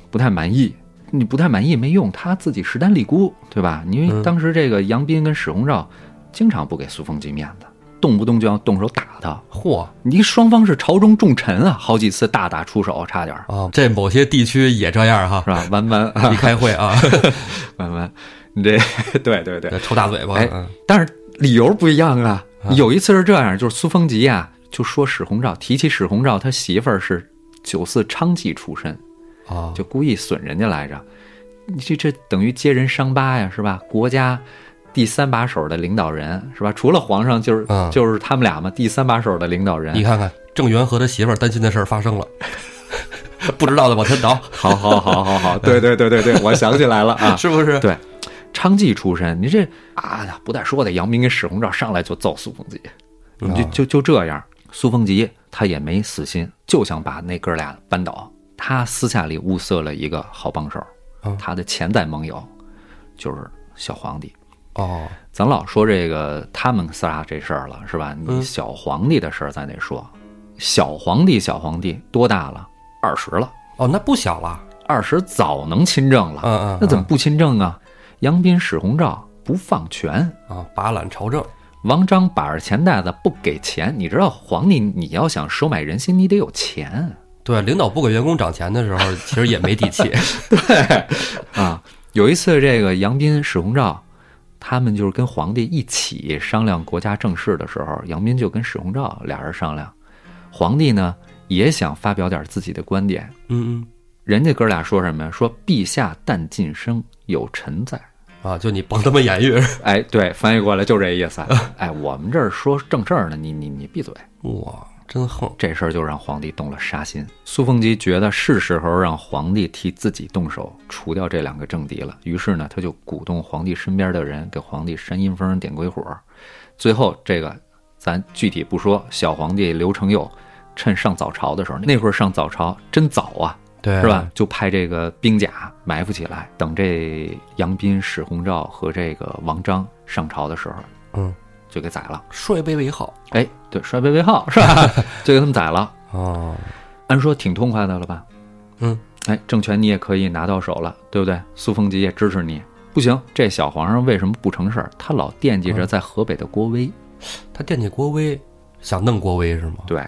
S1: 不太满意。你不太满意没用，他自己势单力孤，对吧？因为
S2: 嗯
S1: 当时这个杨斌跟史鸿昭经常不给苏逢吉面子，动不动就要动手打他。
S2: 嚯
S1: 你双方是朝中重臣啊，好几次大打出手，差点儿
S2: 啊，这某些地区也这样哈
S1: 是，吧？弯弯
S2: 一开会啊，
S1: 弯弯，你这对对对，
S2: 抽大嘴巴，
S1: 哎
S2: 嗯
S1: 但是理由不一样啊
S2: 啊。
S1: 有一次是这样，就是苏丰吉啊，就说史弘照，提起史弘照，他媳妇儿是九四娼妓出身，
S2: 啊，
S1: 就故意损人家来着。你这这等于揭人伤疤呀，是吧？国家第三把手的领导人是吧？除了皇上，就是、
S2: 嗯
S1: 就是他们俩嘛，第三把手的领导人
S2: 你。看看郑源和他媳妇儿担心的事儿发生了，不知道的往前倒，
S1: 好好好好好，对对对对对，我想起来了啊，
S2: 是不是？
S1: 对，昌妓出身，你这啊不带说的，杨明跟史鸿昭上来就揍苏凤吉，你就
S2: 啊
S1: 就就这样，苏凤吉他也没死心，就想把那哥俩扳倒。他私下里物色了一个好帮手
S2: 嗯，
S1: 他的潜在盟友就是小皇帝。
S2: 哦，
S1: 咱老说这个他们仨这事儿了，是吧？你
S2: 嗯
S1: 小皇帝的事儿咱得说，小皇帝小皇帝多大了？二十了，
S2: 哦，那不小了，
S1: 二十早能亲政了。
S2: 嗯嗯，
S1: 那怎么不亲政啊？杨斌、史鸿昭不放权，
S2: 啊把揽朝政？
S1: 王章把着钱袋子不给钱。你知道皇帝你要想收买人心，你得有钱。
S2: 对，领导不给员工涨钱的时候，其实也没底气。
S1: 对啊，有一次这个杨斌、史鸿昭，他们就是跟皇帝一起商量国家政事的时候，杨斌就跟史鸿昭俩人商量，皇帝呢也想发表点自己的观点。
S2: 嗯嗯
S1: 人家哥俩说什么呀？说陛下但晋升，有臣在。
S2: 嗯，啊，就你甭他妈言语。
S1: 哎，对，翻译过来就这意思。哎，我们这儿说正事儿呢，你你你闭嘴。
S2: 哇，真横。
S1: 这事儿就让皇帝动了杀心。苏凤吉觉得是时候让皇帝替自己动手除掉这两个政敌了，于是呢，他就鼓动皇帝身边的人给皇帝扇阴风、点鬼火。最后这个咱具体不说，小皇帝刘承佑趁上早朝的时候，那会儿上早朝真早啊，
S2: 对，
S1: 是吧？？就派这个兵甲埋伏起来，等这杨斌、史鸿昭和这个王章上朝的时候，
S2: 嗯，
S1: 就给宰了。
S2: 率卑为好。
S1: 哎，对，帅卑为号是吧？就给他们宰了。
S2: 哦，
S1: 按说挺痛快的了吧？
S2: 嗯，
S1: 哎，政权你也可以拿到手了，对不对？苏丰吉也支持你。不行，这小皇上为什么不成事儿？他老惦记着在河北的郭威。
S2: 他惦记郭威，想弄郭威是吗？
S1: 对，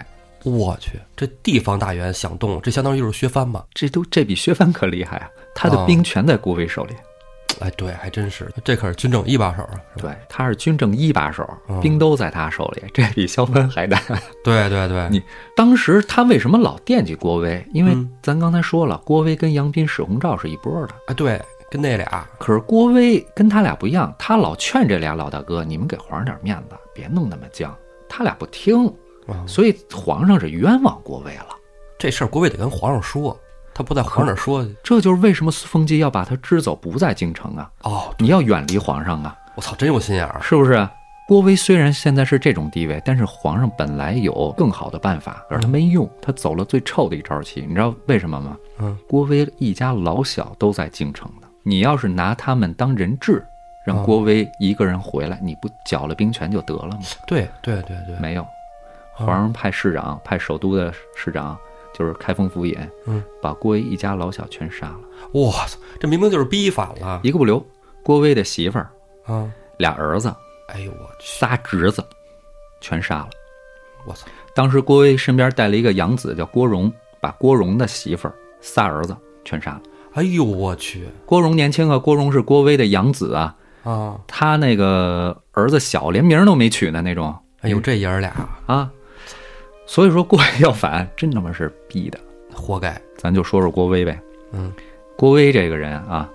S2: 我去，这地方大员想动，这相当于就是削藩吧？
S1: 这都这比削藩可厉害啊！他的
S2: 哦
S1: 兵全在郭威手里。
S2: 哎，对，还真是，这可是军政一把手啊！
S1: 对，他是军政一把手
S2: 嗯，
S1: 兵都在他手里，这比萧藩还大。
S2: 对对对，
S1: 你当时他为什么老惦记郭威？因为
S2: 嗯
S1: 咱刚才说了，郭威跟杨斌、史洪照是一波的。
S2: 哎对，跟那俩
S1: 可是郭威跟他俩不一样，他老劝这俩老大哥，你们给皇上点面子，别弄那么僵。他俩不听，
S2: 啊，
S1: 所以皇上是冤枉郭威了。
S2: 这事儿郭威得跟皇上说，他不在皇上说
S1: 这就是为什么苏丰吉要把他支走，不在京城啊！
S2: 哦，
S1: 你要远离皇上啊，
S2: 我操，真有心眼儿。
S1: 是不是？郭威虽然现在是这种地位，但是皇上本来有更好的办法，可是他没用，他走了最臭的一招棋。你知道为什么吗？
S2: 嗯，
S1: 郭威一家老小都在京城呢，你要是拿他们当人质，让
S2: 哦
S1: 郭威一个人回来，你不缴了兵权就得了吗？
S2: 对对对对，
S1: 没有，皇上派市长，派首都的市长，就是开封府尹，
S2: 嗯，
S1: 把郭威一家老小全杀了，
S2: 我操，这明明就是逼反了
S1: 一个不留。郭威的媳妇儿、
S2: 啊！
S1: 俩儿子、
S2: 哎呦我去，
S1: 仨侄子，全杀了。
S2: 我操，
S1: 当时郭威身边带了一个养子叫郭荣，把郭荣的媳妇儿、仨儿子全杀了。
S2: 哎呦我去
S1: 郭荣年轻啊，郭荣是郭威的养子啊，
S2: 啊！
S1: 他那个儿子小，连名儿都没取呢那种
S2: 哎呦，这爷儿俩
S1: 啊。所以说郭威要反，真他妈是逼的。
S2: 活该。
S1: 咱就说说郭威呗。
S2: 嗯，
S1: 郭威这个人啊，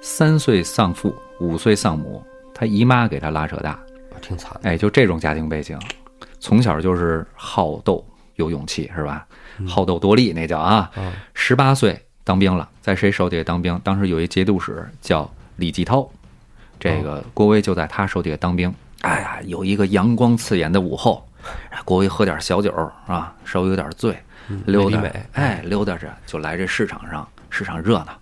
S1: 三岁丧父，五岁丧母，他姨妈给他拉扯大，
S2: 挺惨的。
S1: 哎，就这种家庭背景，从小就是好斗有勇气，是吧？好斗多力那叫啊。
S2: 嗯
S1: 十八岁当兵了，在谁手底下当兵？当时有一节度使叫李继涛，这个郭威就在他手底下当兵。哎呀，有一个阳光刺眼的午后，郭威喝点小酒啊，稍微有点醉，溜达哎，溜达着就来这市场上，市场热闹。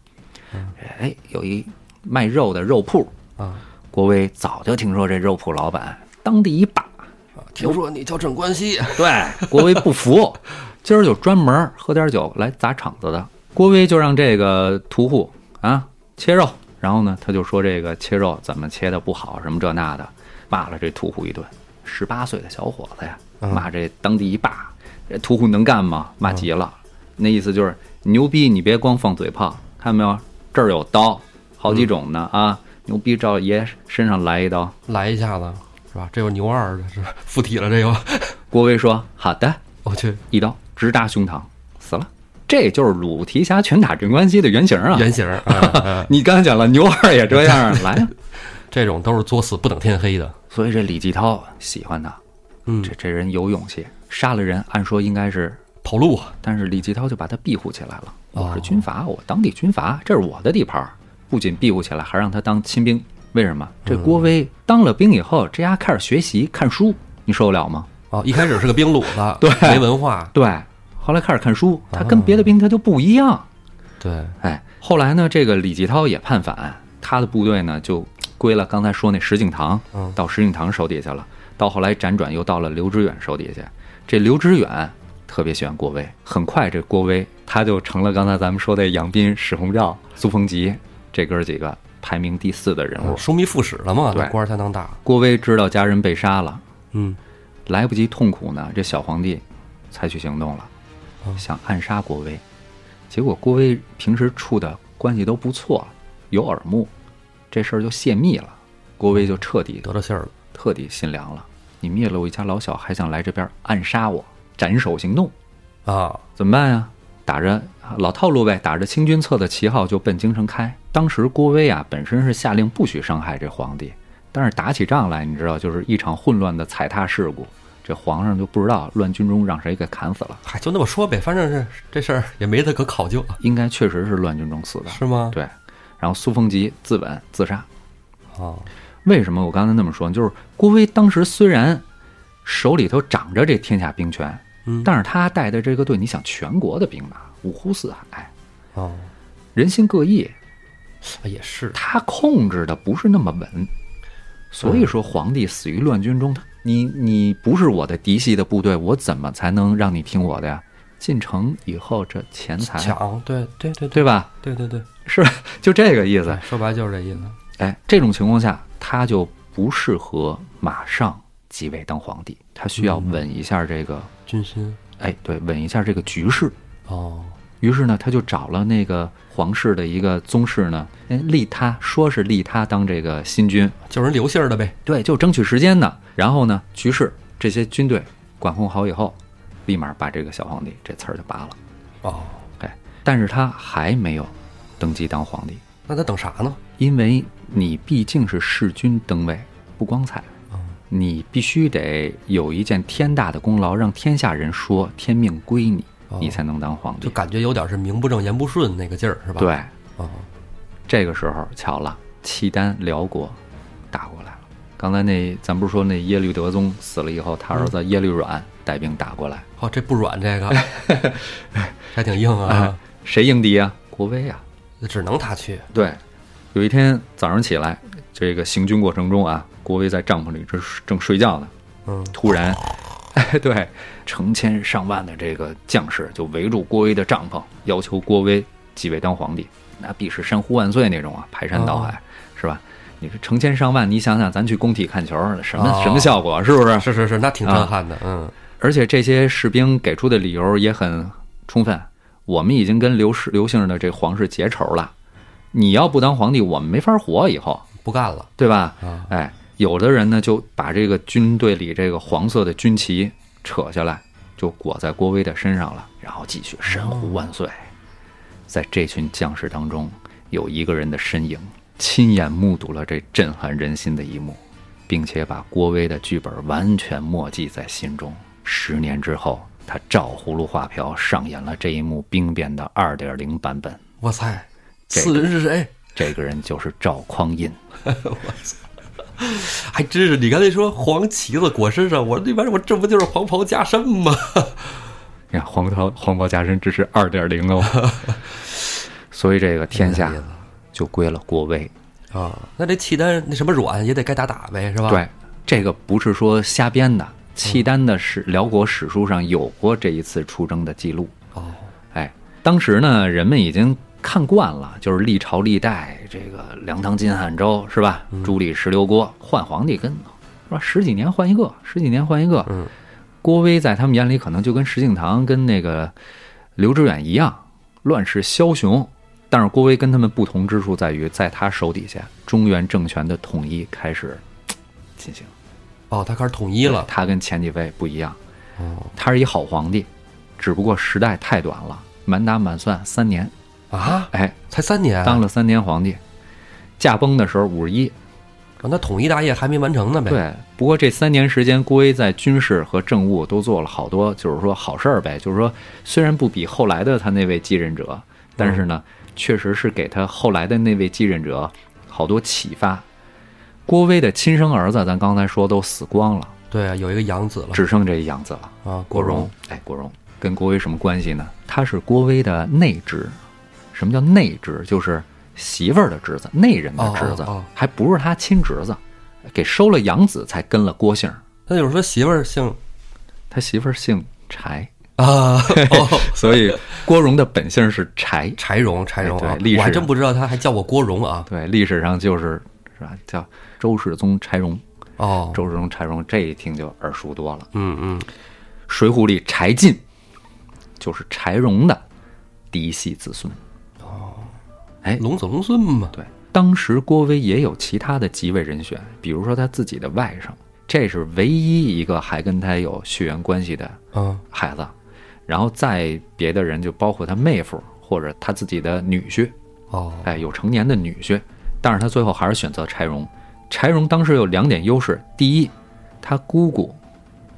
S1: 哎，有一卖肉的肉铺，
S2: 啊，
S1: 郭威早就听说这肉铺老板当地一霸，
S2: 听说你叫镇关西，
S1: 对，郭威不服，今儿就专门喝点酒来砸场子的。郭威就让这个屠户啊切肉，然后呢，他就说这个切肉怎么切的不好，什么这那的，骂了这屠户一顿。十八岁的小伙子呀，骂这当地一霸，这屠户能干吗？骂急了，那意思就是牛逼，你别光放嘴炮，看见没有？这儿有刀，好几种呢啊！牛逼，照爷身上来一刀。
S2: 来一下子是吧？这有牛二，的是附体了，这个，
S1: 郭威说：“好的。”
S2: 我去，
S1: 一刀直扎胸膛，死了。这就是鲁提辖拳打镇关西的原型啊！
S2: 原型儿，啊啊
S1: 你刚才讲了，牛二也这样，来呀！
S2: 这种都是作死不等天黑的。
S1: 所以这李继涛喜欢他，
S2: 嗯
S1: 这，这人有勇气，杀了人，按说应该是，
S2: 跑路啊，
S1: 但是李继涛就把他庇护起来了。
S2: 哦
S1: 我是军阀，我当地军阀，这是我的地盘儿，不仅庇护起来，还让他当亲兵。为什么？这郭威当了兵以后，这丫开始学习看书，你受得了吗？
S2: 哦，一开始是个兵佞子，
S1: 对
S2: 没文化，
S1: 对，后来开始看书，他跟别的兵他就不一样。
S2: 对，
S1: 哎，后来呢，这个李继涛也叛反，他的部队呢就归了刚才说那石敬瑭，
S2: 嗯
S1: 到石敬瑭手底下了。到后来辗转又到了刘知远手底下。这刘知远特别喜欢郭威，很快这郭威他就成了刚才咱们说的杨斌、史洪照、苏逢吉这哥儿几个排名第四的人物。
S2: 枢密副使了嘛，
S1: 对
S2: 那官儿才能大。
S1: 郭威知道家人被杀了，
S2: 嗯，
S1: 来不及痛苦呢，这小皇帝采取行动了
S2: 哦，
S1: 想暗杀郭威。结果郭威平时处的关系都不错，有耳目，这事儿就泄密了。郭威就彻底
S2: 得到信儿了。
S1: 彻底心凉了。你灭了我一家老小，还想来这边暗杀我，斩首行动，
S2: 啊，
S1: 怎么办呀？打着老套路呗，打着清君侧的旗号就奔京城开。当时郭威啊，本身是下令不许伤害这皇帝，但是打起仗来，你知道，就是一场混乱的踩踏事故，这皇上就不知道乱军中让谁给砍死了，
S2: 嗨，就那么说呗，反正是这事儿也没得可考究，
S1: 应该确实是乱军中死的。
S2: 是吗？
S1: 对，然后苏逢吉自刎自杀。
S2: 哦，
S1: 为什么我刚才那么说？就是郭威当时虽然手里头掌着这天下兵权，
S2: 嗯，
S1: 但是他带的这个队，你想全国的兵马五湖四海，
S2: 哦，
S1: 人心各异，
S2: 也是，
S1: 他控制的不是那么稳。所以说，皇帝死于乱军中，他你你不是我的嫡系的部队，我怎么才能让你听我的呀？进城以后，这钱财
S2: 抢，对对对
S1: 对吧？
S2: 对对对，
S1: 是 就这个意思。，
S2: 说白就是这意思。
S1: 哎，这种情况下，他就不适合马上即位当皇帝，他需要稳一下这个，
S2: 军心，
S1: 哎，对，稳一下这个局势。
S2: 哦，
S1: 于是呢，他就找了那个皇室的一个宗室呢，哎，立他，说是立他当这个新君，
S2: 就是人留信儿的呗。
S1: 对，就争取时间呢。然后呢，局势这些军队管控好以后，立马把这个小皇帝这词儿就拔了。
S2: 哦，
S1: 哎，但是他还没有登基当皇帝，
S2: 那他等啥呢？
S1: 因为你毕竟是弑君登位，不光彩。
S2: 哦
S1: 你必须得有一件天大的功劳，让天下人说天命归你，
S2: 哦
S1: 你才能当皇帝。
S2: 就感觉有点是名不正言不顺那个劲儿，是吧？，
S1: 对，
S2: 哦，
S1: 这个时候巧了，契丹辽国打过来了。刚才那咱不是说那耶律德宗死了以后，他儿子耶律阮带兵打过来，
S2: 哦，这不软，这个 还挺硬
S1: 哎
S2: 啊，
S1: 谁迎敌啊？国威啊。
S2: 只能他去。
S1: 对，有一天早上起来，这个行军过程中啊，国威在帐篷里正正睡觉呢，
S2: 嗯，
S1: 突然，哎，对，成千上万的这个将士就围住郭威的帐篷，要求郭威继位当皇帝，那必是山呼万岁那种啊，排山倒海，是吧？你说成千上万，你想想，咱去工体看球，什么、
S2: 哦
S1: 什么效果，是不是？
S2: 是是是，那挺震撼的。嗯，
S1: 而且这些士兵给出的理由也很充分，我们已经跟刘氏刘姓的这皇室结仇了，你要不当皇帝，我们没法活以后，
S2: 不干了。
S1: 对吧？
S2: 啊，
S1: 哎，有的人呢就把这个军队里这个黄色的军旗扯下来，就裹在郭威的身上了，然后继续神呼万岁。在这群将士当中，有一个人的身影，亲眼目睹了这震撼人心的一幕，并且把郭威的剧本完全默记在心中。十年之后，他照葫芦画瓢上演了这一幕兵变的二点零版本。
S2: 我猜，
S1: 这
S2: 此人是谁？
S1: 这个人就是赵匡胤。
S2: 我操还真是，你刚才说黄旗子裹身上，我说那玩意儿，我这不就是黄袍加身吗？
S1: 你看黄袍黄袍加身，这是二点零哦。所以这个天下就归了郭威。
S2: 啊，那这契丹那什么软也得该打打呗，是吧？
S1: 对，这个不是说瞎编的，契丹的史辽国史书上有过这一次出征的记录。
S2: 哦，
S1: 哎，当时呢，人们已经看惯了，就是历朝历代这个梁唐晋汉周是吧？朱李十六国换皇帝跟是吧？十几年换一个，十几年换一个。
S2: 嗯，
S1: 郭威在他们眼里可能就跟石敬瑭跟那个刘知远一样，乱世枭雄。但是郭威跟他们不同之处在于，在他手底下，中原政权的统一开始进行。
S2: 哦，他开始统一了。
S1: 他跟前几位不一样，
S2: 哦
S1: 他是一好皇帝，只不过时代太短了，满打满算三年，
S2: 啊，
S1: 哎，
S2: 才三年，
S1: 当了三年皇帝，驾崩的时候五十一。
S2: 哦那统一大业还没完成呢呗。，
S1: 对，不过这三年时间，郭威在军事和政务都做了好多，就是说好事儿呗。就是说，虽然不比后来的他那位继任者，但是呢，确实是给他后来的那位继任者好多启发。郭威的亲生儿子，咱刚才说都死光了，
S2: 对啊，有一个养子了
S1: 只剩这一养子了。
S2: 啊，
S1: 郭荣，哎，郭荣跟郭威什么关系呢？他是郭威的内侄。什么叫内侄？就是媳妇儿的侄子，内人的侄子，
S2: 哦哦哦
S1: 还不是他亲侄子，给收了养子才跟了郭姓儿。
S2: 那就是说媳妇儿姓
S1: 他媳妇儿姓柴，
S2: 啊，哦，
S1: 所以郭荣的本姓是柴。
S2: 柴荣，柴荣啊
S1: 哎对历，史
S2: 我还真不知道他还叫过郭荣啊。
S1: 对，历史上就是是吧？叫周世宗柴荣，
S2: 哦，
S1: 周世宗柴荣，这一听就耳熟多了。
S2: 嗯嗯，《
S1: 水浒》里柴进就是柴荣的嫡系子孙。哦哎
S2: 龙子龙孙嘛。
S1: 对，当时郭威也有其他的即位人选，比如说他自己的外甥，这是唯一一个还跟他有血缘关系的
S2: 嗯，
S1: 孩子。然后再别的人就包括他妹夫或者他自己的女婿，
S2: 哦，
S1: 哎，有成年的女婿。但是他最后还是选择柴荣。柴荣当时有两点优势：第一，他姑姑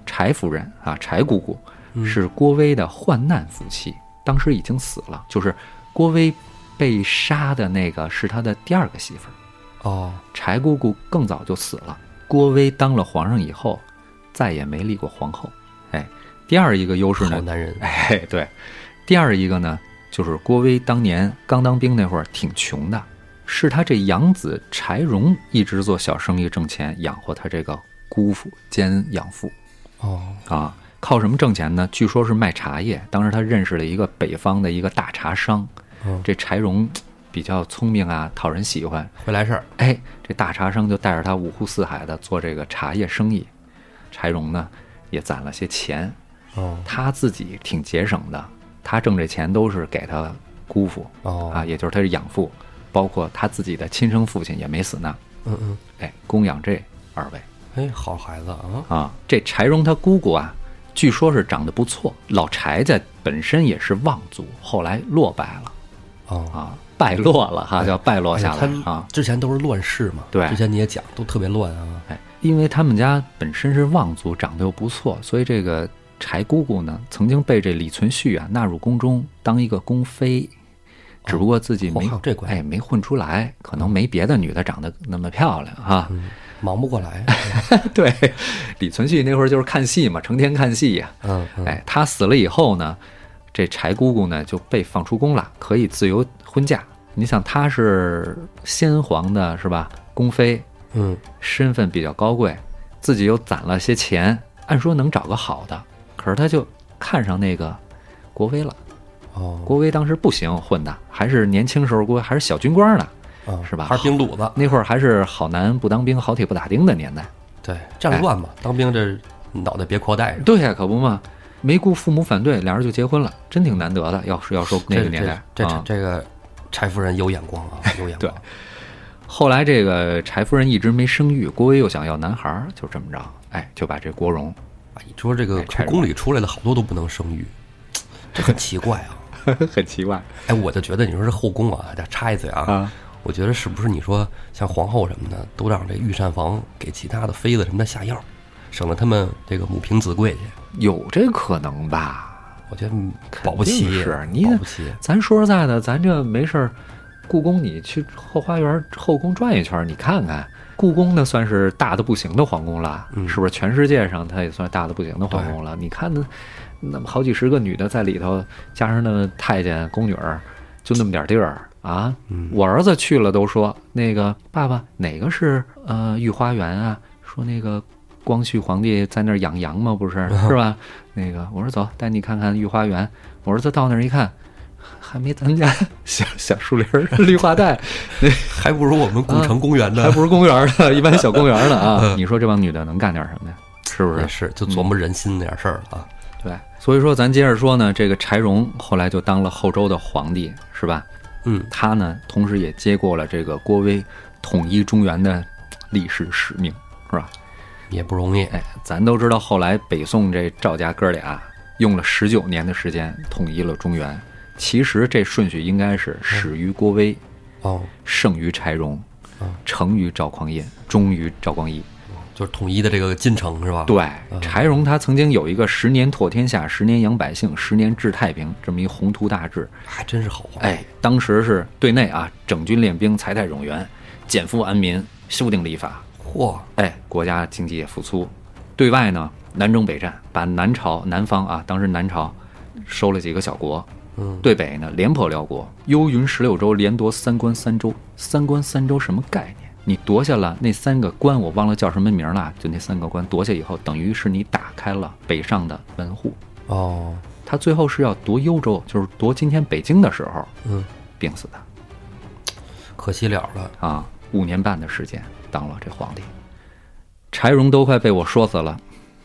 S1: 柴夫人啊，柴姑姑是郭威的患难夫妻，当时已经死了，就是郭威被杀的那个是他的第二个媳妇儿。
S2: 哦，
S1: 柴姑姑更早就死了。郭威当了皇上以后，再也没立过皇后。哎，第二一个优势呢，
S2: 好男人。
S1: 哎，对，第二一个呢，就是郭威当年刚当兵那会儿挺穷的，是他这养子柴荣一直做小生意挣钱，养活他这个姑父兼养父
S2: 哦，
S1: 啊。靠什么挣钱呢？据说是卖茶叶。当时他认识了一个北方的一个大茶商，
S2: 嗯
S1: 这柴荣比较聪明啊，讨人喜欢。
S2: 会来事儿。
S1: 哎，这大茶商就带着他五湖四海的做这个茶叶生意。柴荣呢也攒了些钱，
S2: 哦
S1: 他自己挺节省的，他挣这钱都是给他姑父
S2: 哦
S1: 啊，也就是他的养父，包括他自己的亲生父亲也没死呢。
S2: 嗯嗯，
S1: 哎，供养这二位
S2: 哎，好孩子啊。
S1: 啊。这柴荣他姑姑啊，据说是长得不错。老柴家本身也是望族，后来落败了
S2: 哦，
S1: 啊，败落了哈，叫败落下来啊。
S2: 之前都是乱世嘛。
S1: 对
S2: 之前你也讲，都特别乱啊。
S1: 哎，因为他们家本身是望族，长得又不错，所以这个柴姑姑呢，曾经被这李存勖啊纳入宫中当一个宫妃，只不过自己
S2: 哦
S1: 没、
S2: 这关系
S1: 哎没混出来，可能没别的女的长得那么漂亮哈。
S2: 嗯，忙不过来。
S1: 对，李存勖那会儿就是看戏嘛，成天看戏呀、
S2: 嗯嗯。
S1: 哎，他死了以后呢，这柴姑姑呢就被放出宫了，可以自由婚嫁。你想，她是先皇的是吧？宫妃，
S2: 嗯，
S1: 身份比较高贵，自己又攒了些钱，按说能找个好的，可是他就看上那个国威了。
S2: 哦，
S1: 郭威当时不行，混的还是年轻时候，郭威还是小军官呢，
S2: 啊
S1: 是吧
S2: 还是兵肚子。
S1: 那会儿还是好男不当兵，好铁不打钉的年代。
S2: 对，战乱嘛，当兵这脑袋别扩带着。
S1: 对呀、可不嘛，没顾父母反对，俩人就结婚了，真挺难得的。要是要说那个年代，
S2: 这这个柴夫人有眼光啊，有眼
S1: 对
S2: 光。
S1: 后来这个柴夫人一直没生育，郭威又想要男孩儿，就这么着，哎，就把这郭荣
S2: 啊，你说这个宫里出来的好多都不能生育，这很奇怪啊。
S1: 很奇怪
S2: 哎，我就觉得你说这后宫啊，再插一嘴啊，
S1: 啊。
S2: 我觉得是不是你说像皇后什么的，都让这御膳房给其他的妃子什么的下药，省得他们这个母凭子贵去。
S1: 有这可能吧？
S2: 我觉得保不齐，
S1: 是你
S2: 保不齐。
S1: 咱说实在的，咱这没事儿，故宫你去后花园后宫转一圈，你看看。故宫呢，算是大的不行的皇宫了，
S2: 嗯
S1: 是不是？全世界上它也算大的不行的皇宫了。你看那那么好几十个女的在里头，加上那太监宫女儿，就那么点地儿啊。
S2: 嗯
S1: 我儿子去了都说那个爸爸哪个是呃御花园啊？说那个光绪皇帝在那儿养羊吗？不是 是吧？那个我说走，带你看看御花园。我儿子到那儿一看，还没咱家 小小树林儿绿化带，那
S2: 还不如我们古城公园呢，
S1: 还不如公园呢，一般小公园呢啊！你说这帮女的能干点什么呀？是不是？
S2: 是，就琢磨人心那点事儿了啊。
S1: 对，所以说咱接着说呢，这个柴荣后来就当了后周的皇帝，是吧？
S2: 嗯，
S1: 他呢，同时也接过了这个郭威统一中原的历史使命，是吧？
S2: 也不容易。
S1: 哎，咱都知道，后来北宋这赵家哥俩用了十九年的时间统一了中原。其实这顺序应该是始于郭威，
S2: 哦，
S1: 胜于柴荣
S2: 嗯，
S1: 成于赵匡胤，终于赵光义。
S2: 就是统一的这个进程是吧？，
S1: 对，柴荣他曾经有一个十年拓天下，十年养百姓，十年治太平这么一宏图大志。
S2: 还真是好话。
S1: 哎，当时是对内啊，整军练兵，财泰冗员，减负安民，修订礼法。
S2: 嚯，
S1: 哎，国家经济也复苏。对外呢，南征北战，把南朝南方啊，当时南朝收了几个小国。
S2: 嗯，
S1: 对北呢，连破辽国，幽云十六州，连夺三关三州。三关三州什么概念？你夺下了那三个关，我忘了叫什么名了。就那三个关夺下以后，等于是你打开了北上的门户。
S2: 哦，
S1: 他最后是要夺幽州，就是夺今天北京的时候
S2: 嗯，
S1: 病死的
S2: 可惜了了。
S1: 啊，五年半的时间当了这皇帝。柴荣都快被我说死了，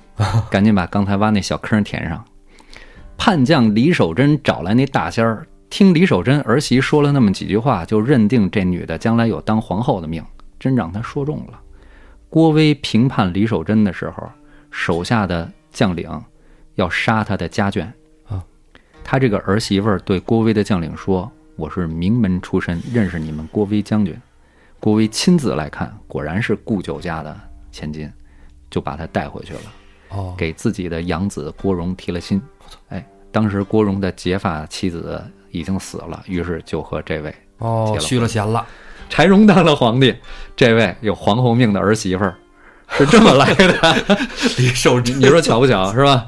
S1: 赶紧把刚才挖那小坑填上。叛将李守贞找来那大仙儿，听李守贞儿媳说了那么几句话，就认定这女的将来有当皇后的命，真让他说中了。郭威评判李守贞的时候，手下的将领要杀他的家眷
S2: 啊。
S1: 他这个儿媳妇儿对郭威的将领说：“我是名门出身，认识你们郭威将军。”郭威亲自来看，果然是顾九家的千金，就把他带回去了。
S2: 哦，
S1: 给自己的养子郭荣提了亲。哎，当时郭荣的结发妻子已经死了，于是就和这位
S2: 哦续了弦了。
S1: 柴荣当了皇帝。这位有皇后命的儿媳妇儿 是这么来的，
S2: 李守贞
S1: 你说巧不巧是吧？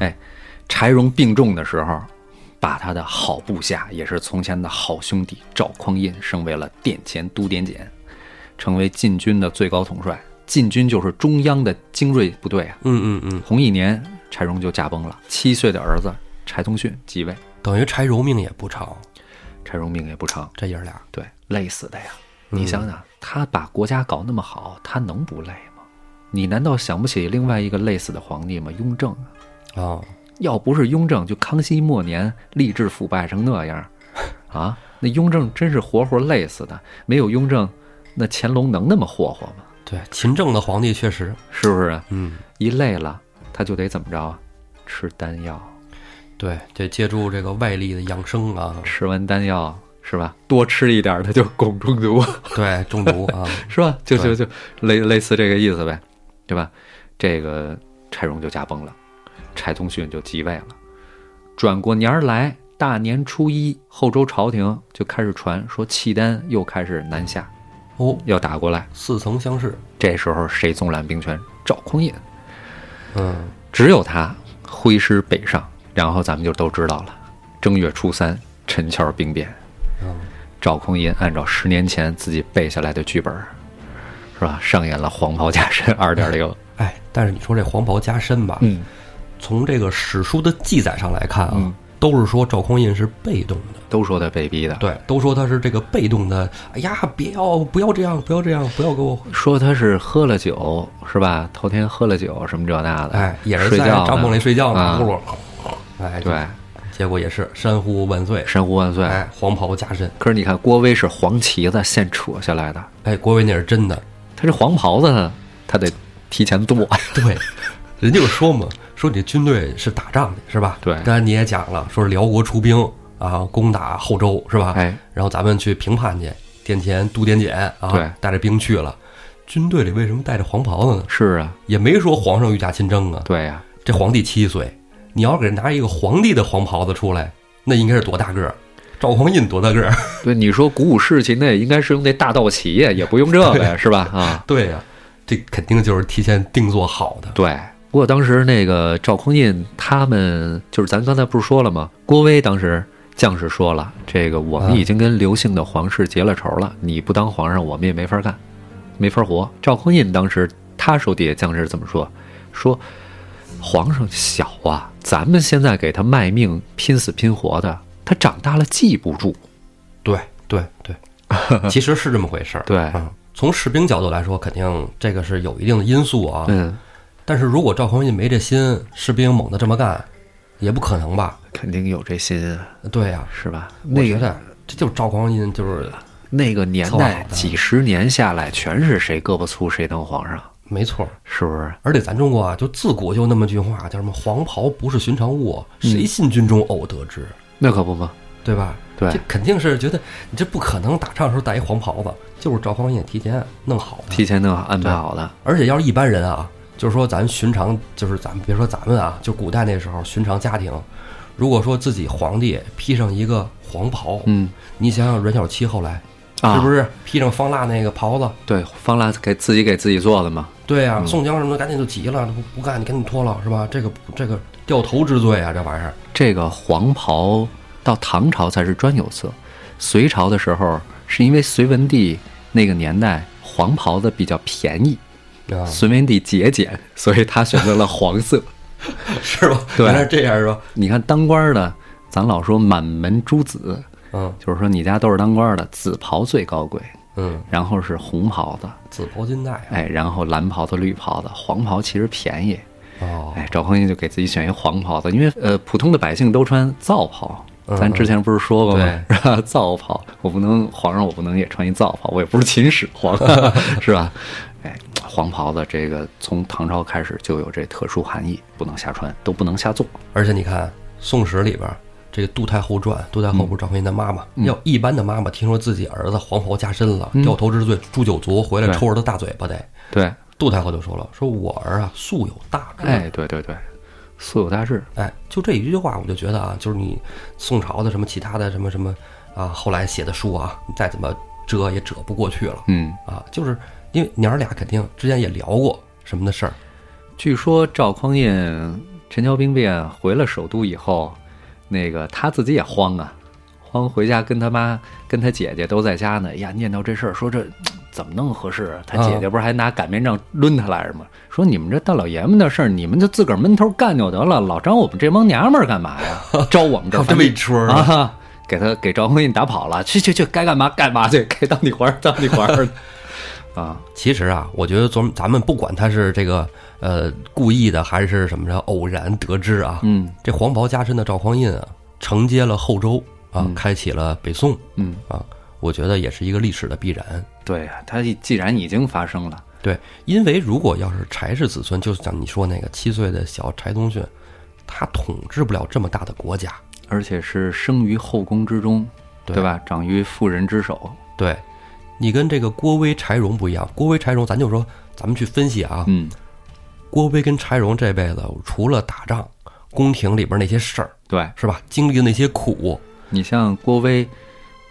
S1: 哎，柴荣病重的时候，把他的好部下，也是从前的好兄弟赵匡胤升为了殿前都点检，成为禁军的最高统帅。禁军就是中央的精锐部队啊。
S2: 嗯嗯嗯，
S1: 同一年，柴荣就驾崩了。七岁的儿子柴宗训继位，
S2: 等于柴荣命也不长，
S1: 柴荣命也不长，
S2: 这爷儿俩。
S1: 对，累死的呀！你想想，他把国家搞那么好，他能不累吗？你难道想不起另外一个累死的皇帝吗？雍正啊！
S2: 哦，
S1: 要不是雍正，就康熙末年吏治腐败成那样，啊，那雍正真是活活累死的。没有雍正，那乾隆能那么霍霍吗？
S2: 对，勤政的皇帝确实，
S1: 是不是？
S2: 嗯，
S1: 一累了，他就得怎么着啊？吃丹药。
S2: 对，得借助这个外力的养生啊，
S1: 吃完丹药是吧？多吃一点儿，它就汞中毒，
S2: 对，中毒啊，
S1: 是吧？就就就类类似这个意思呗，对吧？这个柴荣就驾崩了，柴宗训就继位了。转过年儿来，大年初一，后周朝廷就开始传说契丹又开始南下，
S2: 哦，
S1: 要打过来。
S2: 似曾相识，
S1: 这时候谁纵揽兵权？赵匡胤，
S2: 嗯，
S1: 只有他挥师北上，然后咱们就都知道了。正月初三，陈桥兵变。
S2: 嗯，
S1: 赵匡胤按照十年前自己背下来的剧本，是吧？上演了黄袍加身二点零。
S2: 哎，但是你说这黄袍加身吧，
S1: 嗯，
S2: 从这个史书的记载上来看啊，
S1: 嗯
S2: 都是说赵匡胤是被动的，
S1: 都说他被逼的，
S2: 对，都说他是这个被动的。哎呀，别要不要这样，不要这样，不要给我，
S1: 说他是喝了酒，是吧？头天喝了酒，什么这那的，
S2: 哎，也是在
S1: 睡觉呢
S2: 帐篷里睡觉呢，
S1: 啊
S2: 呼噜，哎，
S1: 对，
S2: 结果也是山呼万岁，
S1: 山呼万岁。
S2: 哎，黄袍加身，
S1: 可是你看，郭威是黄旗子现扯下来的，
S2: 哎，郭威那是真的，
S1: 他这黄袍子呢，他得提前做。
S2: 对，人家就说嘛，说你这军队是打仗的，是吧？
S1: 对
S2: 刚才你也讲了，说是辽国出兵啊，攻打后周，是吧？
S1: 哎，
S2: 然后咱们去平叛去，殿前都点检啊，
S1: 对
S2: 带着兵去了。军队里为什么带着黄袍子呢？
S1: 是啊，
S2: 也没说皇上御驾亲征啊。
S1: 对呀、
S2: 这皇帝七岁，你要给人拿一个皇帝的黄袍子出来，那应该是多大个儿？赵匡胤多大个儿？
S1: 对，你说鼓舞士气，那也应该是用那大道旗呀，也不用这个呀，是吧？啊，
S2: 对呀、这肯定就是提前定做好的。
S1: 对。不过当时那个赵匡胤他们就是咱刚才不是说了吗？郭威当时将士说了，这个我们
S2: 嗯
S1: 已经跟刘姓的皇室结了仇了，你不当皇上，我们也没法干，没法活。赵匡胤当时他手底下将士怎么说？说皇上小啊，咱们现在给他卖命，拼死拼活的，他长大了记不住。
S2: 对对对，其实是这么回事儿。
S1: 对
S2: 嗯，从士兵角度来说，肯定这个是有一定的因素啊。
S1: 嗯，
S2: 但是如果赵匡胤没这心，士兵猛的这么干，也不可能吧？
S1: 肯定有这心啊，
S2: 对呀、
S1: 是吧？
S2: 我
S1: 那个
S2: 觉得这就是赵匡胤，就是
S1: 那个年代几十年下来，全是谁胳膊粗谁当皇上，
S2: 没错。
S1: 是不是？
S2: 而且咱中国啊，就自古就那么句话，叫什么“黄袍不是寻常物，
S1: 嗯
S2: 谁信军中偶得之”，
S1: 那可不嘛。
S2: 对吧？
S1: 对
S2: 这肯定是觉得你这不可能打仗的时候带一黄袍子，就是赵匡胤提前弄好的。
S1: 提前弄好安排好的，
S2: 而且要是一般人啊，就是说咱寻常，就是咱们别说咱们啊，就古代那时候寻常家庭，如果说自己皇帝披上一个黄袍，
S1: 嗯
S2: 你想想阮小七后来、
S1: 啊，
S2: 是不是披上方腊那个袍子？
S1: 对，方腊给自己给自己做的嘛。
S2: 对呀、
S1: 嗯
S2: 宋江什么的赶紧就急了，不不干，你赶紧脱了，是吧？这个这个掉头之罪啊，这玩意儿。
S1: 这个黄袍到唐朝才是专有色，隋朝的时候是因为隋文帝那个年代黄袍子比较便宜，
S2: 啊，
S1: 隋文帝节俭，所以他选择了黄色。
S2: 是吧？
S1: 对
S2: 原来是这样是吧？
S1: 你看当官的，咱老说满门诸子，
S2: 嗯
S1: 就是说你家都是当官的，紫袍最高贵，
S2: 嗯，
S1: 然后是红袍子，
S2: 紫袍金带啊。
S1: 哎，然后蓝袍子、绿袍子，黄袍其实便宜。
S2: 哦，
S1: 哎，赵匡胤就给自己选一黄袍子，因为呃，普通的百姓都穿皂袍。
S2: 嗯
S1: 咱之前不是说过吗？
S2: 对
S1: 是吧？皂袍，我不能皇上，我不能也穿一皂袍，我也不是秦始皇，是吧？哎，黄袍子这个从唐朝开始就有这特殊含义，不能瞎穿，都不能瞎做。
S2: 而且你看《宋史》里边儿这个《杜太后传》，杜太后不是赵匡胤的妈妈？
S1: 嗯
S2: 要一般的妈妈听说自己儿子黄袍加身了，掉头之罪，诛九族，回来抽儿子大嘴巴得。
S1: 对，
S2: 杜太后就说了：“说我儿啊，素有大志。
S1: 哎，对对对，素有大志。
S2: 哎，就这一句话，我就觉得啊，就是你宋朝的什么其他的什么什么啊，后来写的书啊，你再怎么遮也遮不过去了
S1: 嗯，
S2: 啊，就是因为娘儿俩肯定之前也聊过什么的事儿，
S1: 据说赵匡胤陈桥兵变回了首都以后，那个他自己也慌啊，慌回家跟他妈跟他姐姐都在家呢。哎呀，念叨这事儿，说这怎么弄合适啊？他姐姐不是还拿擀面杖抡他来着吗？说你们这大老爷们的事儿，你们就自个儿闷头干就得了，老张我们这帮娘们儿干嘛呀？招我们这 儿
S2: 这么一出儿
S1: 啊！给他给赵匡胤打跑了，去去去，该干嘛干嘛去，该当你官儿当你官儿 啊！
S2: 其实啊，我觉得咱们咱们不管他是这个呃故意的还是什么着偶然得知啊，
S1: 嗯
S2: 这黄袍加身的赵匡胤啊，承接了后周啊，
S1: 嗯
S2: 开启了北宋
S1: 嗯，
S2: 啊，我觉得也是一个历史的必然。
S1: 对啊，他既然已经发生了，
S2: 对，因为如果要是柴氏子孙，就像你说那个七岁的小柴宗训，他统治不了这么大的国家。
S1: 而且是生于后宫之中，
S2: 对
S1: 对吧？长于妇人之手。
S2: 对，你跟这个郭威、柴荣不一样。郭威、柴荣，咱就说，咱们去分析啊。
S1: 嗯，
S2: 郭威跟柴荣这辈子，除了打仗、宫廷里边那些事儿，
S1: 对
S2: 是吧？经历的那些苦，
S1: 你像郭威，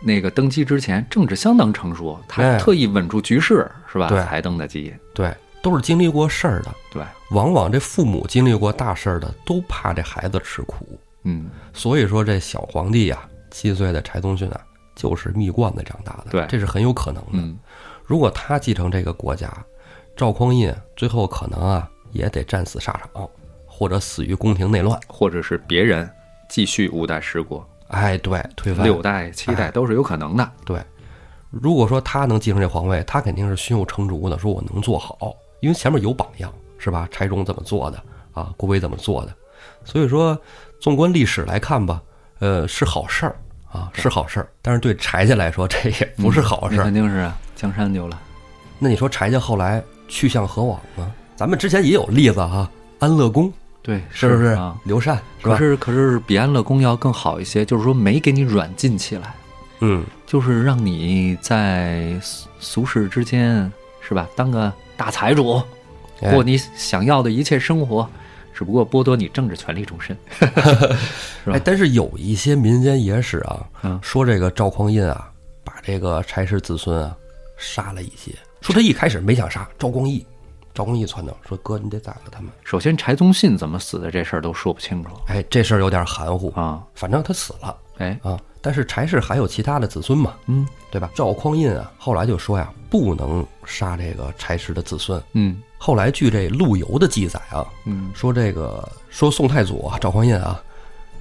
S1: 那个登基之前政治相当成熟，他
S2: 哎
S1: 特意稳住局势，是吧？
S2: 对
S1: 才登的基。
S2: 对，都是经历过事儿的。
S1: 对，
S2: 往往这父母经历过大事儿的，都怕这孩子吃苦。
S1: 嗯，
S2: 所以说，这小皇帝呀、七岁的柴宗训啊，就是蜜罐子长大的。
S1: 对
S2: 这是很有可能的。
S1: 嗯，
S2: 如果他继承这个国家，赵匡胤最后可能啊也得战死沙场，或者死于宫廷内乱。
S1: 或者是别人继续五代十国、
S2: 哎，对，推翻
S1: 六代、七代都是有可能的。
S2: 对。如果说他能继承这皇位，他肯定是胸有成竹的，说我能做好，因为前面有榜样，是吧？柴荣怎么做的啊？郭威怎么做的？所以说，纵观历史来看吧，呃，是好事儿啊，是好事儿。但是对柴家来说，这也不是好事儿。
S1: 那肯定是啊，江山丢了。
S2: 那你说柴家后来去向何往呢？咱们之前也有例子哈、安乐宫
S1: 对，
S2: 是不是？
S1: 啊？
S2: 刘禅？
S1: 可是可是比安乐宫要更好一些，就是说没给你软禁起来，
S2: 嗯，
S1: 就是让你在俗俗世之间是吧，当个大财主，
S2: 哎
S1: 过你想要的一切生活，只不过剥夺你政治权利终身。是吧
S2: 哎，但是有一些民间野史啊，
S1: 嗯
S2: 说这个赵匡胤啊，把这个柴氏子孙啊杀了一些，说他一开始没想杀赵光义，赵光义撺掇说哥你得宰了他们。
S1: 首先，柴宗信怎么死的这事儿都说不清楚
S2: 哎，这事儿有点含糊，
S1: 啊。
S2: 反正他死了
S1: 哎，
S2: 啊。但是柴氏还有其他的子孙嘛，
S1: 嗯
S2: 对吧？赵匡胤啊，后来就说呀，不能杀这个柴氏的子孙。
S1: 嗯
S2: 后来据这陆游的记载啊，
S1: 嗯。
S2: 说这个说宋太祖啊赵匡胤啊，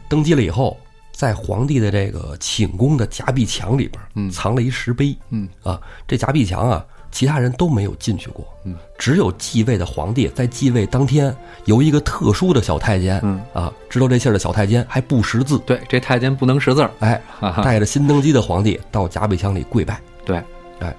S2: 登基了以后，在皇帝的这个寝宫的夹壁墙里边，
S1: 嗯。
S2: 藏了一石碑，
S1: 嗯。
S2: 啊，这夹壁墙啊，其他人都没有进去过，
S1: 嗯，
S2: 只有继位的皇帝在继位当天，由一个特殊的小太监，
S1: 嗯。
S2: 啊，知道这信儿的小太监还不识字，
S1: 对，这太监不能识字儿。
S2: 哎，带着新登基的皇帝到夹壁墙里跪拜，
S1: 对。
S2: 哎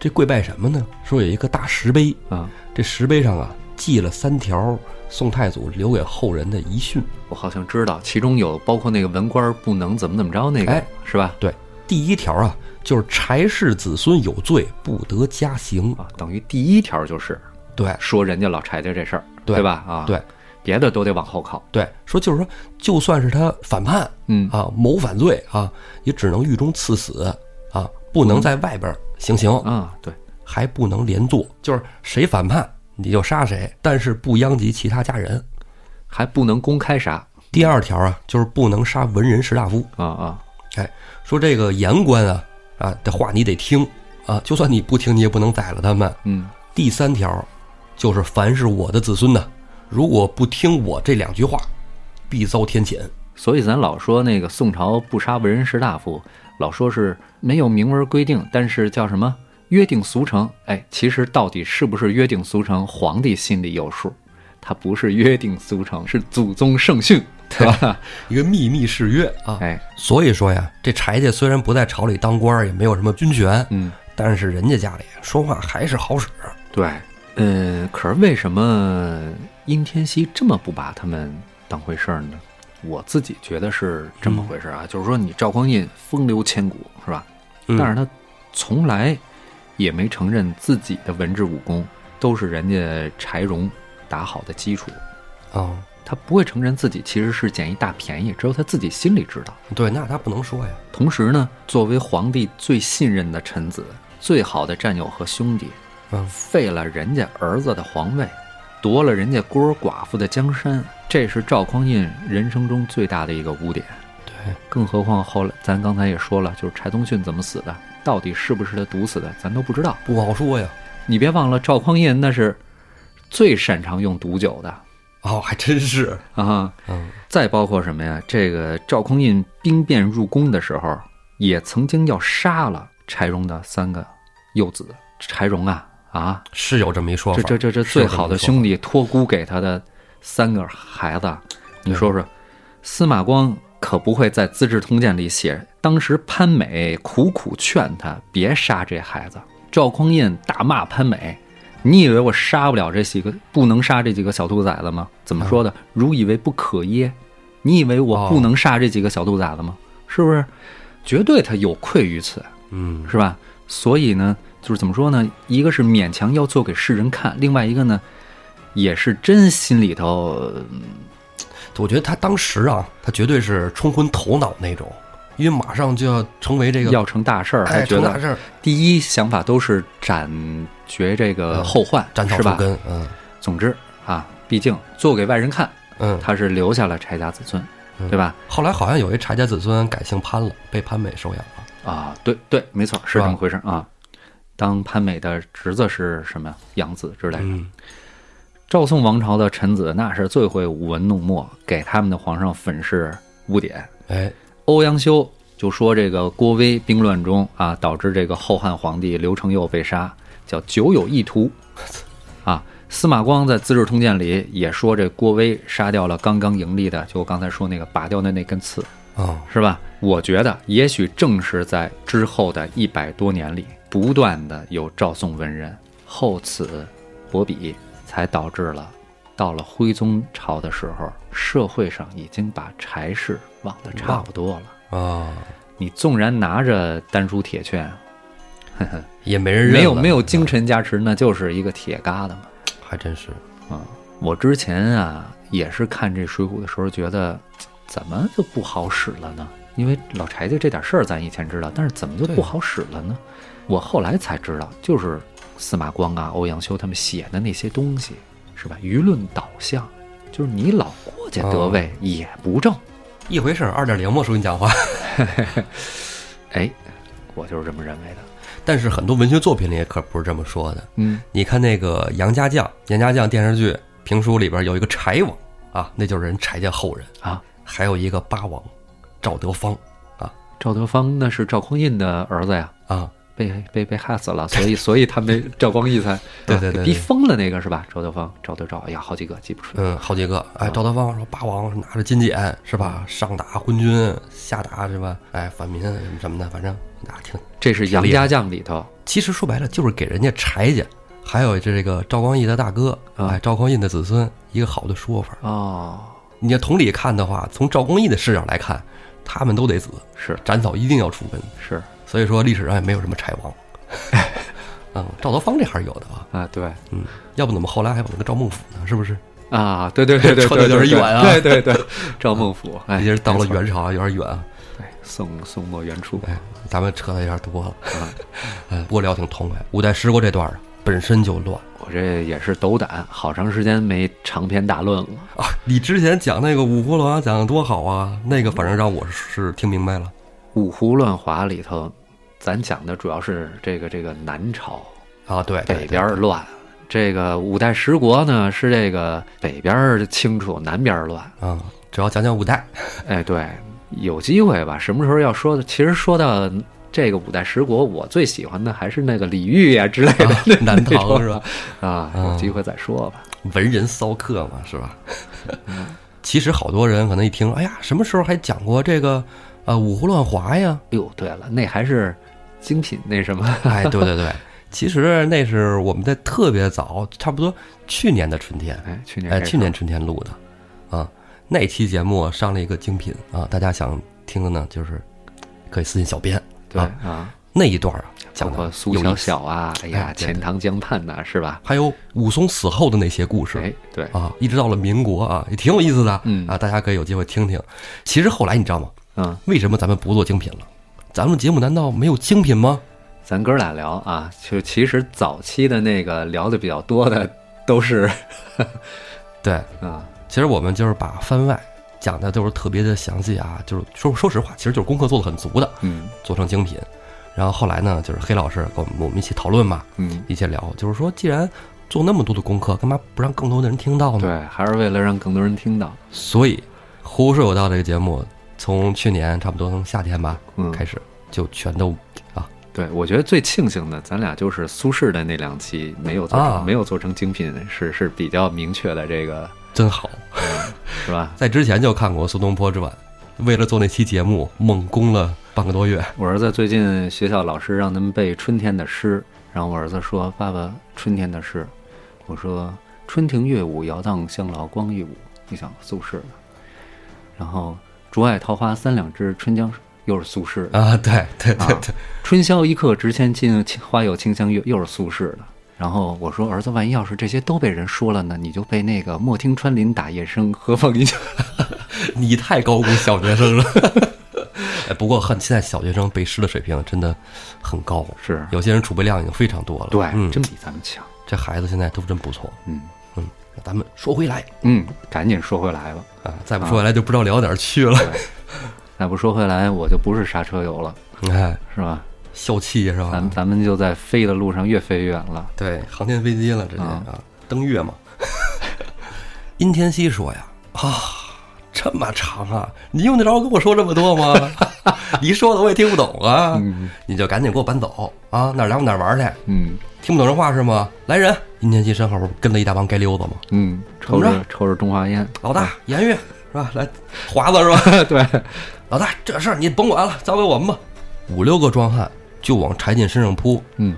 S2: 这跪拜什么呢？说有一个大石碑，
S1: 啊，
S2: 这石碑上啊记了三条宋太祖留给后人的遗训。
S1: 我好像知道，其中有包括那个文官不能怎么怎么着那个，
S2: 哎
S1: 是吧？
S2: 对，第一条啊，就是柴氏子孙有罪，不得加刑。
S1: 啊，等于第一条就是
S2: 对
S1: 说人家老柴家这事儿，
S2: 对
S1: 吧？啊，
S2: 对，
S1: 别的都得往后靠。
S2: 对，说就是说，就算是他反叛
S1: 嗯
S2: 啊，谋反罪啊，也只能狱中赐死啊，不能在外边行刑，
S1: 啊，对，
S2: 还不能连坐，就是谁反叛你就杀谁，但是不殃及其他家人。
S1: 还不能公开杀
S2: 第二条啊，就是不能杀文人士大夫。
S1: 啊啊，
S2: 哎，说这个言官啊啊的话你得听啊，就算你不听，你也不能宰了他们。
S1: 嗯
S2: 第三条，就是凡是我的子孙呢，如果不听我这两句话，必遭天谴。
S1: 所以咱老说那个宋朝不杀文人士大夫，老说是没有明文规定，但是叫什么约定俗成？哎，其实到底是不是约定俗成，皇帝心里有数。他不是约定俗成，是祖宗圣训，对吧？
S2: 一个秘密誓约啊。
S1: 哎，
S2: 所以说呀，这柴家虽然不在朝里当官儿，也没有什么军权，
S1: 嗯，
S2: 但是人家家里说话还是好使。
S1: 对，呃，可是为什么殷天锡这么不把他们当回事儿呢？我自己觉得是这么回事儿啊，就是说你赵匡胤风流千古是吧？
S2: 嗯
S1: 但是他从来也没承认自己的文治武功都是人家柴荣打好的基础，
S2: 哦，
S1: 他不会承认自己其实是捡一大便宜，只有他自己心里知道。
S2: 对，那他不能说呀。
S1: 同时呢，作为皇帝最信任的臣子、最好的战友和兄弟，
S2: 嗯
S1: 废了人家儿子的皇位，夺了人家孤儿寡妇的江山，这是赵匡胤人生中最大的一个污点。
S2: 对，
S1: 更何况后来咱刚才也说了，就是柴宗训怎么死的，到底是不是他毒死的，咱都不知道。
S2: 不好说呀。
S1: 你别忘了，赵匡胤那是最擅长用毒酒的
S2: 哦，还真是。
S1: 啊。
S2: 嗯，
S1: 再包括什么呀？这个赵匡胤兵变入宫的时候，也曾经要杀了柴荣的三个幼子。柴荣啊啊，
S2: 是有这么一说法。
S1: 这这这这最好的兄弟托孤给他的三个孩子，你说说，司马光可不会在《资治通鉴》里写，当时潘美苦苦劝他别杀这孩子，赵匡胤大骂潘美。你以为我杀不了这几个，不能杀这几个小兔崽子吗？怎么说的？如以为不可耶？你以为我不能杀这几个小兔崽子吗？是不是？绝对他有愧于此。
S2: 嗯，
S1: 是吧？所以呢，就是怎么说呢？一个是勉强要做给世人看，另外一个呢，也是真心里头，嗯
S2: 我觉得他当时啊，他绝对是冲昏头脑那种，因为马上就要成为这个
S1: 要成大事儿，还
S2: 哎
S1: 觉得
S2: 成大事儿，
S1: 第一想法都是斩绝这个
S2: 嗯
S1: 后患？
S2: 斩草除根。嗯
S1: 总之啊，毕竟做给外人看，
S2: 嗯，
S1: 他是留下了柴家子孙，
S2: 嗯
S1: 对吧？
S2: 后来好像有一柴家子孙改姓潘了，被潘美收养了。
S1: 啊，对对，没错，是这么回事啊。当潘美的侄子是什么呀？养子之类的。
S2: 嗯
S1: 赵宋王朝的臣子那是最会舞文弄墨，给他们的皇上粉饰污点。
S2: 哎，
S1: 欧阳修就说这个郭威兵乱中啊，导致这个后汉皇帝刘承佑被杀，叫久有意图。啊，司马光在《资治通鉴》里也说这郭威杀掉了刚刚盈利的，就我刚才说那个拔掉的那根刺，
S2: 哦，
S1: 是吧？我觉得也许正是在之后的一百多年里，不断的有赵宋文人厚此薄彼，才导致了到了徽宗朝的时候，社会上已经把柴氏忘得差不多了。
S2: 啊，
S1: 你纵然拿着丹书铁券，呵呵，
S2: 也没人认
S1: 没有没有精神加持，那就是一个铁疙瘩嘛。
S2: 还真是。
S1: 啊，我之前啊也是看这《水浒》的时候，觉得怎么就不好使了呢？因为老柴家这点事儿咱以前知道，但是怎么就不好使了呢？我后来才知道，就是司马光啊、欧阳修他们写的那些东西，是吧？舆论导向，就是你老郭家得位也不正，
S2: 一回事儿，二点零嘛，说你讲话。
S1: 哎，我就是这么认为的。
S2: 但是很多文学作品里可不是这么说的。
S1: 嗯，
S2: 你看那个杨家将、杨家将电视剧、评书里边有一个柴王啊，那就是人柴家后人
S1: 啊，
S2: 还有一个八王赵德芳啊
S1: 赵德芳那是赵匡胤的儿子呀，
S2: 啊，
S1: 被被被害死了，所以所以他们赵 光义才
S2: 对对对
S1: 逼疯了那个是吧？赵德芳、赵德昭，哎呀，好几个记不出来。
S2: 嗯，好几个。哎，
S1: 啊
S2: 赵德芳说八王拿着金锏是吧，上打昏君，下打是吧？哎，反民什么什么的，反正那挺。
S1: 这是杨家将里头，
S2: 其实说白了就是给人家柴家，还有这个赵光义的大哥，
S1: 啊
S2: 哎，赵匡胤的子孙一个好的说法。
S1: 哦，
S2: 你要同理看的话，从赵光义的视角来看，他们都得死，
S1: 是
S2: 斩草一定要除根。
S1: 是
S2: 所以说历史上也没有什么柴王。嗯，赵德芳这还是有的啊。
S1: 啊，对
S2: 嗯，要不怎么后来还有那个赵孟俯呢？是不是？
S1: 啊，对对对对
S2: 扯得
S1: 对，对
S2: 有点远啊
S1: 对对对，赵孟俯，哎，
S2: 也是到了元朝啊，有点远啊。
S1: 对，宋宋末元初，
S2: 哎，咱们扯的有点多了。
S1: 啊，
S2: 哎，不过聊挺痛快。五代十国这段啊，本身就乱
S1: 我这也是斗胆，好长时间没长篇大论了。
S2: 啊。你之前讲那个五胡乱华讲的多好啊，那个反正让我是听明白了。
S1: 五胡乱华里头，咱讲的主要是这个这个南朝
S2: 啊，对，对
S1: 北边乱，这个五代十国呢是这个北边清楚，南边乱。
S2: 对啊，主要讲讲五代。
S1: 哎，对，有机会吧？什么时候要说的？其实说到这个五代十国，我最喜欢的还是那个李煜呀之类的、
S2: 啊南唐是吧？
S1: 啊，有机会再说吧。
S2: 文人骚客嘛，是吧？其实好多人可能一听，哎呀，什么时候还讲过这个呃五胡乱华呀？
S1: 哎呦，对了，那还是精品那什么？
S2: 哎，对对对，其实那是我们在特别早，差不多去年的春天，
S1: 哎，去年
S2: 哎，去年春天录的，啊，那期节目上了一个精品啊，大家想听的呢，就是可以私信小编
S1: 对
S2: 啊，
S1: 啊，
S2: 那一段啊
S1: 包
S2: 讲
S1: 括苏小小啊，哎呀钱塘江畔呐，是吧？
S2: 还有武松死后的那些故事，
S1: 哎，对，
S2: 啊，一直到了民国啊，也挺有意思的，
S1: 嗯。
S2: 啊，大家可以有机会听听。其实后来你知道吗？
S1: 嗯，
S2: 为什么咱们不做精品了？咱们节目难道没有精品吗？
S1: 咱哥俩聊啊，就其实早期的那个聊的比较多的都是
S2: 对，
S1: 啊，
S2: 其实我们就是把番外讲的都是特别的详细啊，就是说说实话，其实就是功课做的很足的，
S1: 嗯
S2: 做成精品。然后后来呢，就是黑老师跟我们我们一起讨论嘛，
S1: 嗯，
S2: 一起聊，就是说既然做那么多的功课，干嘛不让更多的人听到呢？
S1: 对，还是为了让更多人听到。
S2: 所以《胡说有道》这个节目从去年差不多从夏天吧
S1: 嗯，
S2: 开始就全都啊
S1: 对，我觉得最庆幸的，咱俩就是苏轼的那两期没有做成，
S2: 啊
S1: 没有做成精品，是是比较明确的，这个
S2: 真好。
S1: 是吧？
S2: 在之前就看过《苏东坡之晚》，为了做那期节目，猛攻了半个多月。
S1: 我儿子最近学校老师让他们背春天的诗，然后我儿子说：“爸爸，春天的诗。”我说：“春庭乐舞，摇荡香劳光一舞。”你想苏轼，然后“竹外桃花三两枝，春江水”又是苏轼的，
S2: 啊，对对对
S1: 啊
S2: 对，
S1: 春宵一刻值千金，花有清香月，又是苏轼的。然后我说：“儿子，万一要是这些都被人说了呢？你就被那个‘莫听穿林打叶声，何妨一笑
S2: 你太高估小学生了。哎，不过很现在小学生背诗的水平真的很高，’。
S1: 是，
S2: 有些人储备量已经非常多了。
S1: 对，
S2: 嗯，
S1: 真比咱们强。
S2: 这孩子现在都真不错。
S1: 嗯
S2: 嗯，那咱们说回来
S1: 嗯，赶紧说回来吧。
S2: 啊，再不说回来就不知道聊哪儿去了。
S1: 再不说回来，我就不是刹车油了，
S2: 哎，
S1: 是吧？
S2: 消气是吧
S1: 咱？咱们就在飞的路上越飞越远了。
S2: 对，航天飞机了，直接
S1: 啊
S2: 啊，登月嘛。殷天锡说呀，啊，这么长啊，你用得着跟我说这么多吗？你说的我也听不懂啊，
S1: 嗯
S2: 你就赶紧给我搬走啊，哪儿来往哪儿玩去？
S1: 嗯
S2: 听不懂人话是吗？来人！殷天锡身后不跟了一大帮街溜子吗？
S1: 嗯，抽着抽着中华烟，
S2: 老大严玉是吧？来，华子是吧？
S1: 对，
S2: 老大，这事儿你甭管了，交给我们吧。五六个壮汉就往柴进身上扑。
S1: 嗯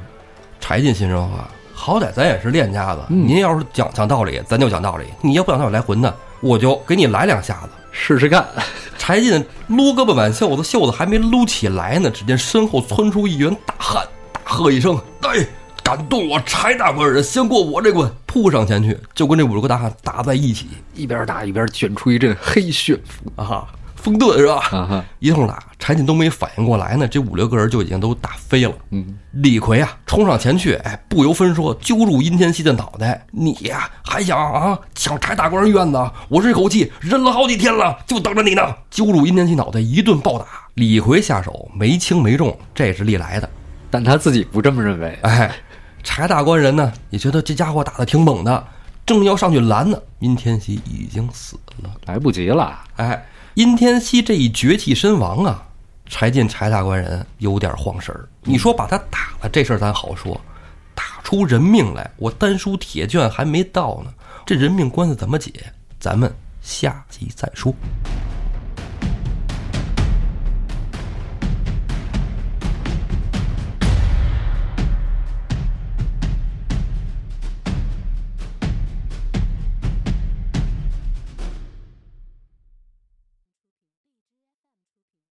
S2: 柴进心说话，好歹咱也是练家子，
S1: 嗯
S2: 您要是讲讲道理，咱就讲道理；你要不讲道理来混的，我就给你来两下子。
S1: 试试看。
S2: 柴进撸胳膊挽袖子，袖子还没撸起来呢，只见身后窜出一员大汉，大喝一声：“哎，敢动我柴大官人，先过我这关！扑上前去，就跟这五六个大汉打在一起
S1: 一边打一边卷出一阵黑旋风
S2: 啊！风遁是吧？一通打，柴进都没反应过来呢，这五六个人就已经都打飞了。
S1: 嗯，
S2: 李逵啊，冲上前去，哎，不由分说揪住殷天锡的脑袋：“你呀，还想啊抢柴大官人院子？我这口气忍了好几天了，就等着你呢！”揪住殷天锡脑袋一顿暴打。李逵下手没轻没重，这是历来的，
S1: 但他自己不这么认为。
S2: 哎，柴大官人呢也觉得这家伙打的挺猛的，正要上去拦呢，殷天锡已经死了，
S1: 来不及了。
S2: 哎。殷天锡这一绝气身亡啊，柴进柴大官人有点慌神儿。你说把他打了这事儿咱好说，打出人命来，我丹书铁卷还没到呢，这人命官司怎么解？咱们下集再说。